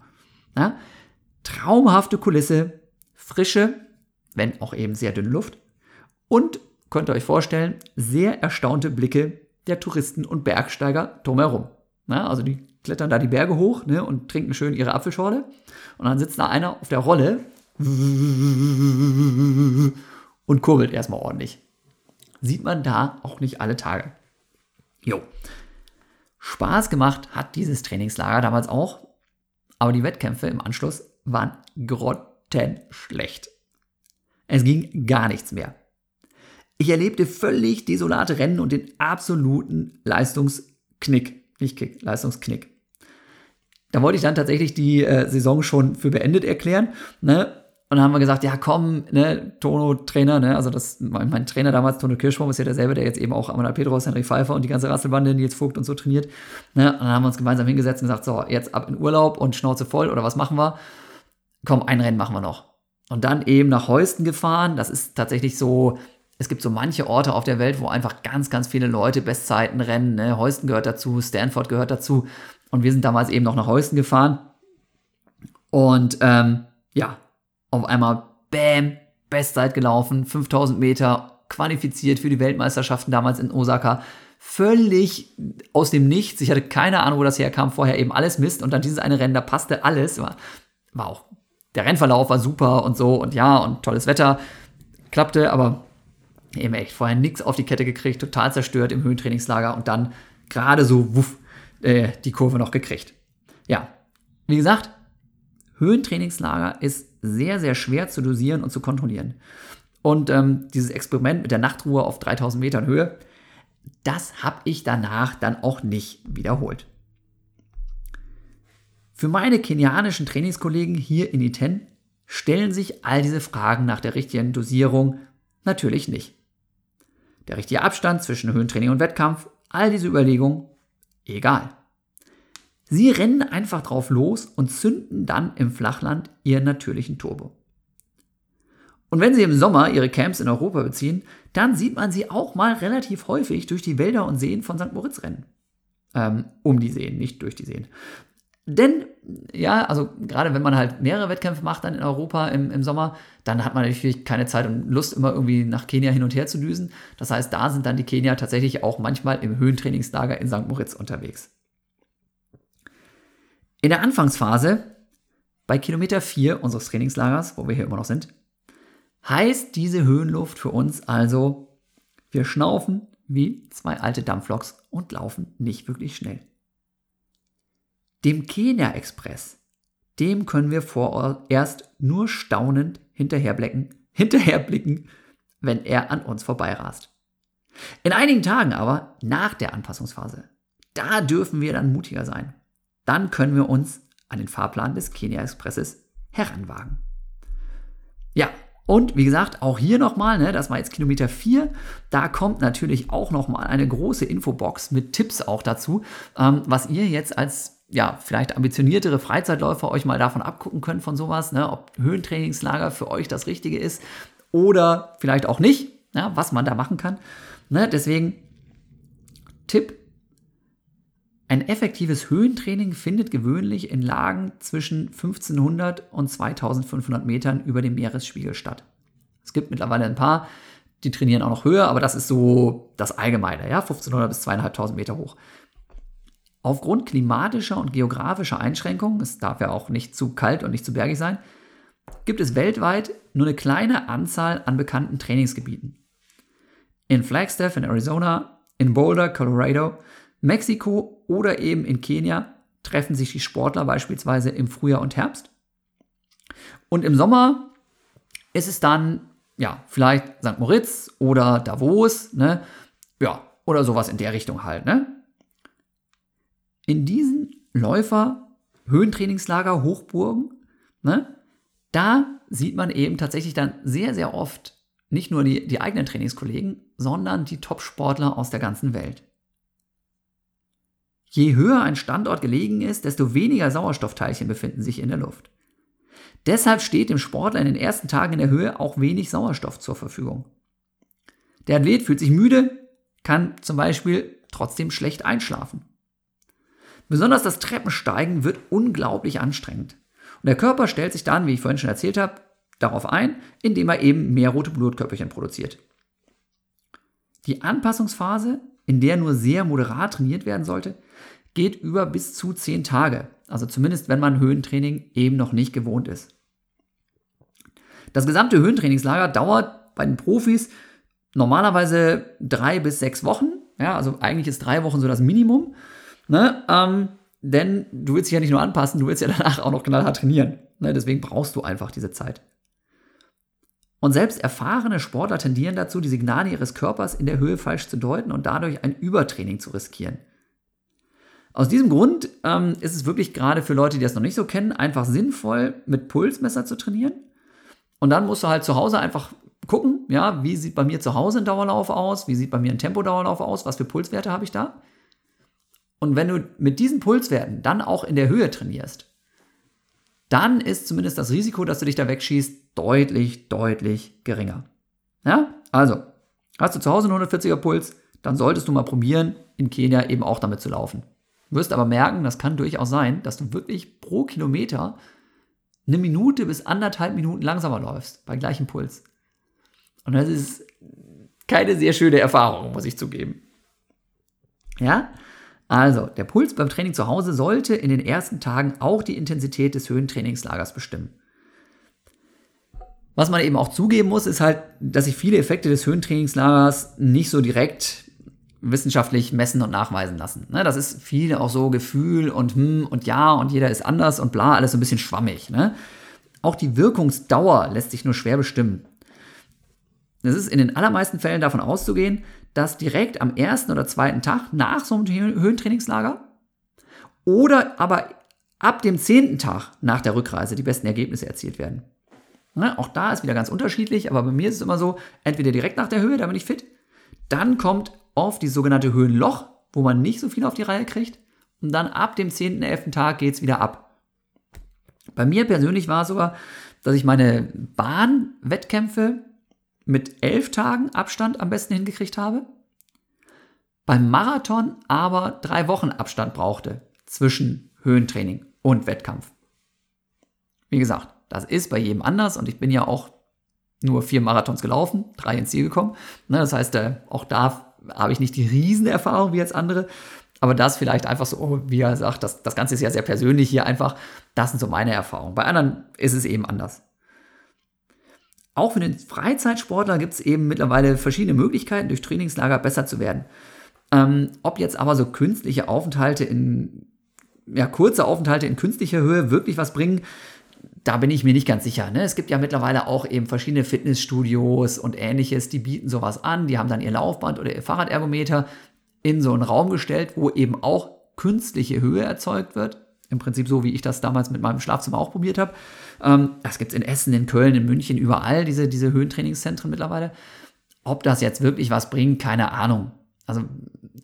Ja? Traumhafte Kulisse, frische, wenn auch eben sehr dünne Luft. Und, könnt ihr euch vorstellen, sehr erstaunte Blicke der Touristen und Bergsteiger drumherum. Ja, also die klettern da die Berge hoch ne, und trinken schön ihre Apfelschorle. Und dann sitzt da einer auf der Rolle und kurbelt erstmal ordentlich. Sieht man da auch nicht alle Tage. Jo. Spaß gemacht hat dieses Trainingslager damals auch, aber die Wettkämpfe im Anschluss waren grottenschlecht. Es ging gar nichts mehr. Ich erlebte völlig desolate Rennen und den absoluten Leistungsknick. Nicht Kick, Leistungsknick. Da wollte ich dann tatsächlich die äh, Saison schon für beendet erklären. Ne? Und dann haben wir gesagt, ja komm, ne, Tono-Trainer, ne, also das, mein, mein, Trainer damals, Tono Kirschbaum, ist ja derselbe, der jetzt eben auch Amanal Pedros, Henry Pfeiffer und die ganze Rasselbande, Nils Vogt und so trainiert. Ne, und dann haben wir uns gemeinsam hingesetzt und gesagt, so, jetzt ab in Urlaub und Schnauze voll oder was machen wir? Komm, ein Rennen machen wir noch. Und dann eben nach Heusten gefahren. Das ist tatsächlich so, es gibt so manche Orte auf der Welt, wo einfach ganz, ganz viele Leute Bestzeiten rennen. Ne? Heusten gehört dazu, Stanford gehört dazu. Und wir sind damals eben noch nach Heusten gefahren. Und ähm, ja, auf einmal, bam, Bestzeit gelaufen, 5000 Meter, qualifiziert für die Weltmeisterschaften damals in Osaka. Völlig aus dem Nichts. Ich hatte keine Ahnung, wo das herkam. Vorher eben alles Mist. Und dann dieses eine Rennen, da passte alles. War, war auch, der Rennverlauf war super und so. Und ja, und tolles Wetter. Klappte, aber eben echt vorher nichts auf die Kette gekriegt. Total zerstört im Höhentrainingslager. Und dann gerade so, wuff, äh, die Kurve noch gekriegt. Ja, wie gesagt, Höhentrainingslager ist sehr, sehr schwer zu dosieren und zu kontrollieren. Und ähm, dieses Experiment mit der Nachtruhe auf 3000 Metern Höhe, das habe ich danach dann auch nicht wiederholt. Für meine kenianischen Trainingskollegen hier in Iten stellen sich all diese Fragen nach der richtigen Dosierung natürlich nicht. Der richtige Abstand zwischen Höhentraining und Wettkampf, all diese Überlegungen, egal. Sie rennen einfach drauf los und zünden dann im Flachland ihren natürlichen Turbo. Und wenn Sie im Sommer Ihre Camps in Europa beziehen, dann sieht man sie auch mal relativ häufig durch die Wälder und Seen von St. Moritz rennen. Ähm, um die Seen, nicht durch die Seen. Denn, ja, also gerade wenn man halt mehrere Wettkämpfe macht dann in Europa im, im Sommer, dann hat man natürlich keine Zeit und Lust, immer irgendwie nach Kenia hin und her zu düsen. Das heißt, da sind dann die Kenier tatsächlich auch manchmal im Höhentrainingslager in St. Moritz unterwegs. In der Anfangsphase, bei Kilometer 4 unseres Trainingslagers, wo wir hier immer noch sind, heißt diese Höhenluft für uns also, wir schnaufen wie zwei alte Dampfloks und laufen nicht wirklich schnell. Dem Kenia Express, dem können wir vorerst nur staunend hinterherblicken, hinterherblicken, wenn er an uns vorbeirast. In einigen Tagen aber, nach der Anpassungsphase, da dürfen wir dann mutiger sein. Dann können wir uns an den Fahrplan des Kenia Expresses heranwagen. Ja, und wie gesagt, auch hier nochmal, ne, das war jetzt Kilometer 4, da kommt natürlich auch nochmal eine große Infobox mit Tipps auch dazu, ähm, was ihr jetzt als ja, vielleicht ambitioniertere Freizeitläufer euch mal davon abgucken können von sowas, ne, ob Höhentrainingslager für euch das Richtige ist oder vielleicht auch nicht, ja, was man da machen kann. Ne, deswegen Tipp, ein effektives Höhentraining findet gewöhnlich in Lagen zwischen 1500 und 2500 Metern über dem Meeresspiegel statt. Es gibt mittlerweile ein paar, die trainieren auch noch höher, aber das ist so das Allgemeine, ja, 1500 bis 2500 Meter hoch. Aufgrund klimatischer und geografischer Einschränkungen, es darf ja auch nicht zu kalt und nicht zu bergig sein, gibt es weltweit nur eine kleine Anzahl an bekannten Trainingsgebieten. In Flagstaff in Arizona, in Boulder, Colorado, Mexiko oder eben in Kenia treffen sich die Sportler beispielsweise im Frühjahr und Herbst. Und im Sommer ist es dann, ja, vielleicht St. Moritz oder Davos, ne? Ja, oder sowas in der Richtung halt, ne? In diesen Läufer, Höhentrainingslager, Hochburgen, ne, da sieht man eben tatsächlich dann sehr, sehr oft nicht nur die, die eigenen Trainingskollegen, sondern die Top-Sportler aus der ganzen Welt. Je höher ein Standort gelegen ist, desto weniger Sauerstoffteilchen befinden sich in der Luft. Deshalb steht dem Sportler in den ersten Tagen in der Höhe auch wenig Sauerstoff zur Verfügung. Der Athlet fühlt sich müde, kann zum Beispiel trotzdem schlecht einschlafen. Besonders das Treppensteigen wird unglaublich anstrengend. Und der Körper stellt sich dann, wie ich vorhin schon erzählt habe, darauf ein, indem er eben mehr rote Blutkörperchen produziert. Die Anpassungsphase, in der nur sehr moderat trainiert werden sollte, geht über bis zu 10 Tage. Also zumindest, wenn man Höhentraining eben noch nicht gewohnt ist. Das gesamte Höhentrainingslager dauert bei den Profis normalerweise drei bis sechs Wochen. Ja, also eigentlich ist drei Wochen so das Minimum. Ne? Ähm, denn du willst dich ja nicht nur anpassen, du willst ja danach auch noch knallhart trainieren. Ne? Deswegen brauchst du einfach diese Zeit. Und selbst erfahrene Sportler tendieren dazu, die Signale ihres Körpers in der Höhe falsch zu deuten und dadurch ein Übertraining zu riskieren. Aus diesem Grund ähm, ist es wirklich gerade für Leute, die das noch nicht so kennen, einfach sinnvoll, mit Pulsmesser zu trainieren. Und dann musst du halt zu Hause einfach gucken, ja, wie sieht bei mir zu Hause ein Dauerlauf aus, wie sieht bei mir ein Tempodauerlauf aus, was für Pulswerte habe ich da. Und wenn du mit diesen Pulswerten dann auch in der Höhe trainierst, dann ist zumindest das Risiko, dass du dich da wegschießt, deutlich, deutlich geringer. Ja, also, hast du zu Hause einen 140er Puls, dann solltest du mal probieren, in Kenia eben auch damit zu laufen. Du wirst aber merken, das kann durchaus sein, dass du wirklich pro Kilometer eine Minute bis anderthalb Minuten langsamer läufst, bei gleichem Puls. Und das ist keine sehr schöne Erfahrung, muss ich zugeben. Ja? Also, der Puls beim Training zu Hause sollte in den ersten Tagen auch die Intensität des Höhentrainingslagers bestimmen. Was man eben auch zugeben muss, ist halt, dass sich viele Effekte des Höhentrainingslagers nicht so direkt wissenschaftlich messen und nachweisen lassen. Ne, das ist viel auch so Gefühl und hm und ja und jeder ist anders und bla, alles so ein bisschen schwammig. Ne? Auch die Wirkungsdauer lässt sich nur schwer bestimmen. Es ist in den allermeisten Fällen davon auszugehen, dass direkt am ersten oder zweiten Tag nach so einem Höhentrainingslager oder aber ab dem zehnten Tag nach der Rückreise die besten Ergebnisse erzielt werden. Ne, auch da ist wieder ganz unterschiedlich, aber bei mir ist es immer so, entweder direkt nach der Höhe, da bin ich fit, dann kommt oft die sogenannte Höhenloch, wo man nicht so viel auf die Reihe kriegt und dann ab dem 10., 11. Tag geht es wieder ab. Bei mir persönlich war es sogar, dass ich meine Bahnwettkämpfe mit elf Tagen Abstand am besten hingekriegt habe. Beim Marathon aber drei Wochen Abstand brauchte zwischen Höhentraining und Wettkampf. Wie gesagt, das ist bei jedem anders und ich bin ja auch nur vier Marathons gelaufen, drei ins Ziel gekommen. Ne, das heißt, äh, auch da habe ich nicht die Riesenerfahrung wie jetzt andere. Aber das vielleicht einfach so, wie er sagt, das, das Ganze ist ja sehr persönlich hier einfach. Das sind so meine Erfahrungen. Bei anderen ist es eben anders. Auch für den Freizeitsportler gibt es eben mittlerweile verschiedene Möglichkeiten, durch Trainingslager besser zu werden. Ähm, ob jetzt aber so künstliche Aufenthalte in, ja, kurze Aufenthalte in künstlicher Höhe wirklich was bringen, da bin ich mir nicht ganz sicher. Ne? Es gibt ja mittlerweile auch eben verschiedene Fitnessstudios und ähnliches, die bieten sowas an. Die haben dann ihr Laufband oder ihr Fahrradergometer in so einen Raum gestellt, wo eben auch künstliche Höhe erzeugt wird. Im Prinzip so, wie ich das damals mit meinem Schlafzimmer auch probiert habe. Ähm, das gibt es in Essen, in Köln, in München, überall, diese, diese Höhentrainingszentren mittlerweile. Ob das jetzt wirklich was bringt, keine Ahnung. Also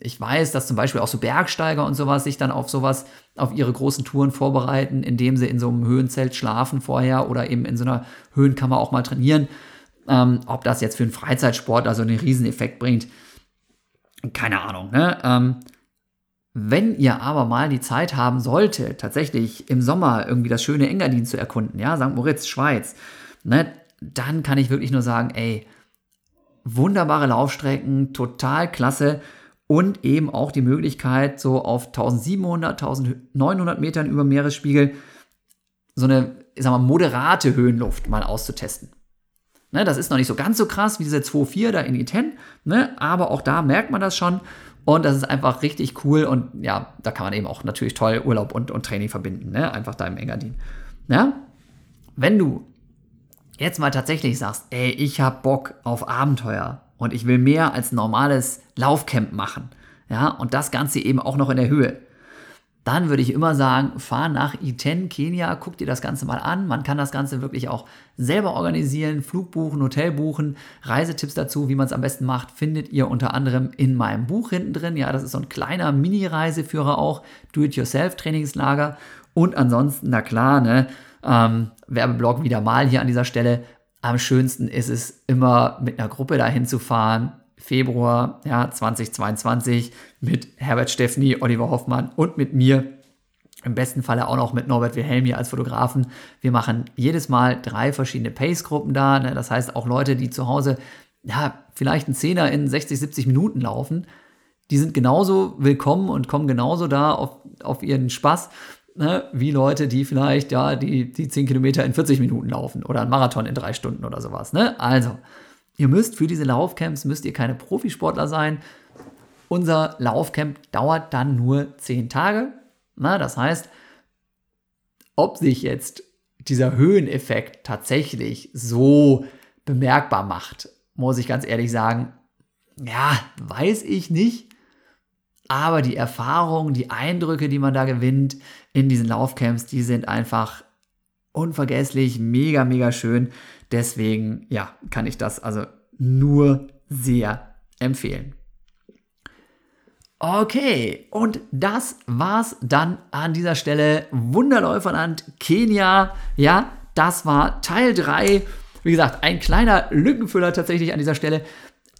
ich weiß, dass zum Beispiel auch so Bergsteiger und sowas sich dann auf sowas, auf ihre großen Touren vorbereiten, indem sie in so einem Höhenzelt schlafen vorher oder eben in so einer Höhenkammer auch mal trainieren. Ähm, ob das jetzt für einen Freizeitsport also einen Rieseneffekt bringt, keine Ahnung. Ne? Ähm, wenn ihr aber mal die Zeit haben solltet, tatsächlich im Sommer irgendwie das schöne Engadin zu erkunden, ja, St. Moritz, Schweiz, ne, dann kann ich wirklich nur sagen, ey, wunderbare Laufstrecken, total klasse und eben auch die Möglichkeit, so auf 1700, 1900 Metern über Meeresspiegel so eine, ich sag mal, moderate Höhenluft mal auszutesten. Ne, das ist noch nicht so ganz so krass wie diese 2.4 da in Iten, ne, aber auch da merkt man das schon und das ist einfach richtig cool und ja, da kann man eben auch natürlich toll Urlaub und, und Training verbinden, ne, einfach da im Engadin. Ja? Wenn du jetzt mal tatsächlich sagst, ey, ich hab Bock auf Abenteuer und ich will mehr als normales Laufcamp machen, ja, und das Ganze eben auch noch in der Höhe, dann würde ich immer sagen, fahr nach Iten, Kenia, guck dir das Ganze mal an. Man kann das Ganze wirklich auch selber organisieren, Flug buchen, Hotel buchen, Reisetipps dazu, wie man es am besten macht, findet ihr unter anderem in meinem Buch hinten drin. Ja, das ist so ein kleiner Mini-Reiseführer auch, Do-it-yourself-Trainingslager. Und ansonsten, na klar, ne, ähm, Werbeblock wieder mal hier an dieser Stelle. Am schönsten ist es immer mit einer Gruppe dahin zu fahren. Februar ja, 2022 mit Herbert Steffni, Oliver Hoffmann und mit mir. Im besten Falle auch noch mit Norbert Wilhelm hier als Fotografen. Wir machen jedes Mal drei verschiedene Pace-Gruppen da. Ne? Das heißt, auch Leute, die zu Hause ja, vielleicht einen Zehner in 60, 70 Minuten laufen, die sind genauso willkommen und kommen genauso da auf, auf ihren Spaß ne, wie Leute, die vielleicht ja die, die 10 Kilometer in 40 Minuten laufen oder einen Marathon in drei Stunden oder sowas. Ne? Also, ihr müsst für diese Laufcamps, müsst ihr keine Profisportler sein. Unser Laufcamp dauert dann nur 10 Tage. Na, das heißt, ob sich jetzt dieser Höheneffekt tatsächlich so bemerkbar macht, muss ich ganz ehrlich sagen, ja, weiß ich nicht. Aber die Erfahrungen, die Eindrücke, die man da gewinnt in diesen Laufcamps, die sind einfach unvergesslich, mega, mega schön. Deswegen, ja, kann ich das also nur sehr empfehlen. Okay, und das war's dann an dieser Stelle. Wunderläuferland Kenia. Ja, das war Teil 3. Wie gesagt, ein kleiner Lückenfüller tatsächlich an dieser Stelle.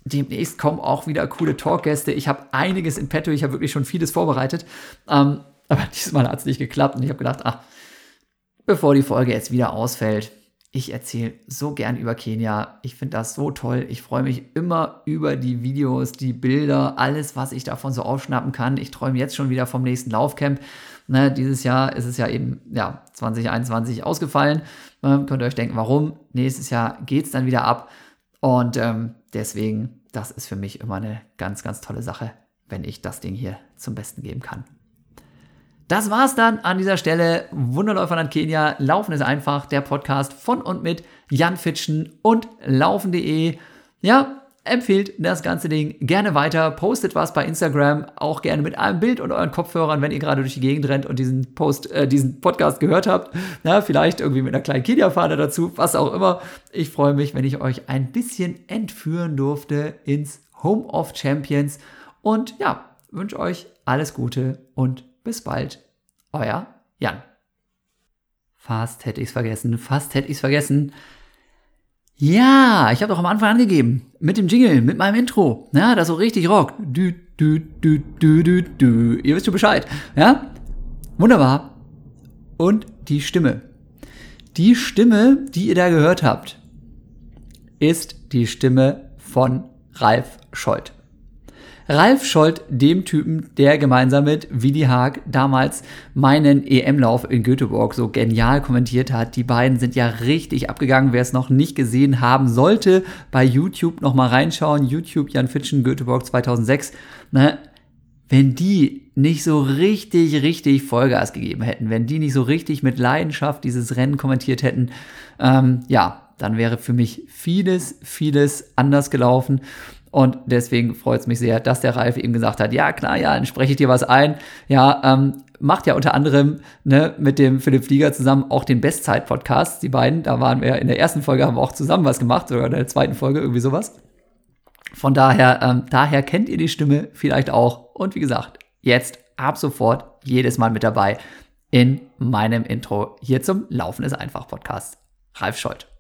Demnächst kommen auch wieder coole Talkgäste. Ich habe einiges in petto, ich habe wirklich schon vieles vorbereitet. Ähm, aber diesmal hat es nicht geklappt und ich habe gedacht, ach, bevor die Folge jetzt wieder ausfällt, ich erzähle so gern über Kenia. Ich finde das so toll. Ich freue mich immer über die Videos, die Bilder, alles, was ich davon so aufschnappen kann. Ich träume jetzt schon wieder vom nächsten Laufcamp. Ne, dieses Jahr ist es ja eben ja, 2021 ausgefallen. Ähm, könnt ihr euch denken, warum? Nächstes Jahr geht es dann wieder ab. Und ähm, deswegen, das ist für mich immer eine ganz, ganz tolle Sache, wenn ich das Ding hier zum Besten geben kann. Das war's dann an dieser Stelle. Wunderläuferland Kenia. Laufen ist einfach. Der Podcast von und mit Jan Fitschen und Laufen.de. Ja, empfehlt das ganze Ding gerne weiter, postet was bei Instagram, auch gerne mit einem Bild und euren Kopfhörern, wenn ihr gerade durch die Gegend rennt und diesen Post, äh, diesen Podcast gehört habt. Na, vielleicht irgendwie mit einer kleinen Kenia-Fahne dazu, was auch immer. Ich freue mich, wenn ich euch ein bisschen entführen durfte ins Home of Champions und ja, wünsche euch alles Gute und bis bald. Euer Jan. Fast hätte ich es vergessen, fast hätte ich es vergessen. Ja, ich habe doch am Anfang angegeben. Mit dem Jingle, mit meinem Intro. Ja, das so richtig rockt. Du, du, du, du, du, du. Ihr wisst schon Bescheid. Ja? Wunderbar. Und die Stimme. Die Stimme, die ihr da gehört habt, ist die Stimme von Ralf Scholz. Ralf Scholz, dem Typen, der gemeinsam mit Willi Haag damals meinen EM-Lauf in Göteborg so genial kommentiert hat. Die beiden sind ja richtig abgegangen. Wer es noch nicht gesehen haben sollte, bei YouTube nochmal reinschauen. YouTube Jan Fitschen, Göteborg 2006. Ne? Wenn die nicht so richtig, richtig Vollgas gegeben hätten, wenn die nicht so richtig mit Leidenschaft dieses Rennen kommentiert hätten, ähm, ja, dann wäre für mich vieles, vieles anders gelaufen. Und deswegen freut es mich sehr, dass der Ralf eben gesagt hat, ja klar, ja, dann spreche ich dir was ein. Ja, ähm, macht ja unter anderem ne, mit dem Philipp Flieger zusammen auch den Bestzeit-Podcast. Die beiden, da waren wir in der ersten Folge, haben wir auch zusammen was gemacht, sogar in der zweiten Folge, irgendwie sowas. Von daher, ähm, daher kennt ihr die Stimme vielleicht auch. Und wie gesagt, jetzt ab sofort jedes Mal mit dabei in meinem Intro hier zum Laufen ist einfach Podcast. Ralf Scholz.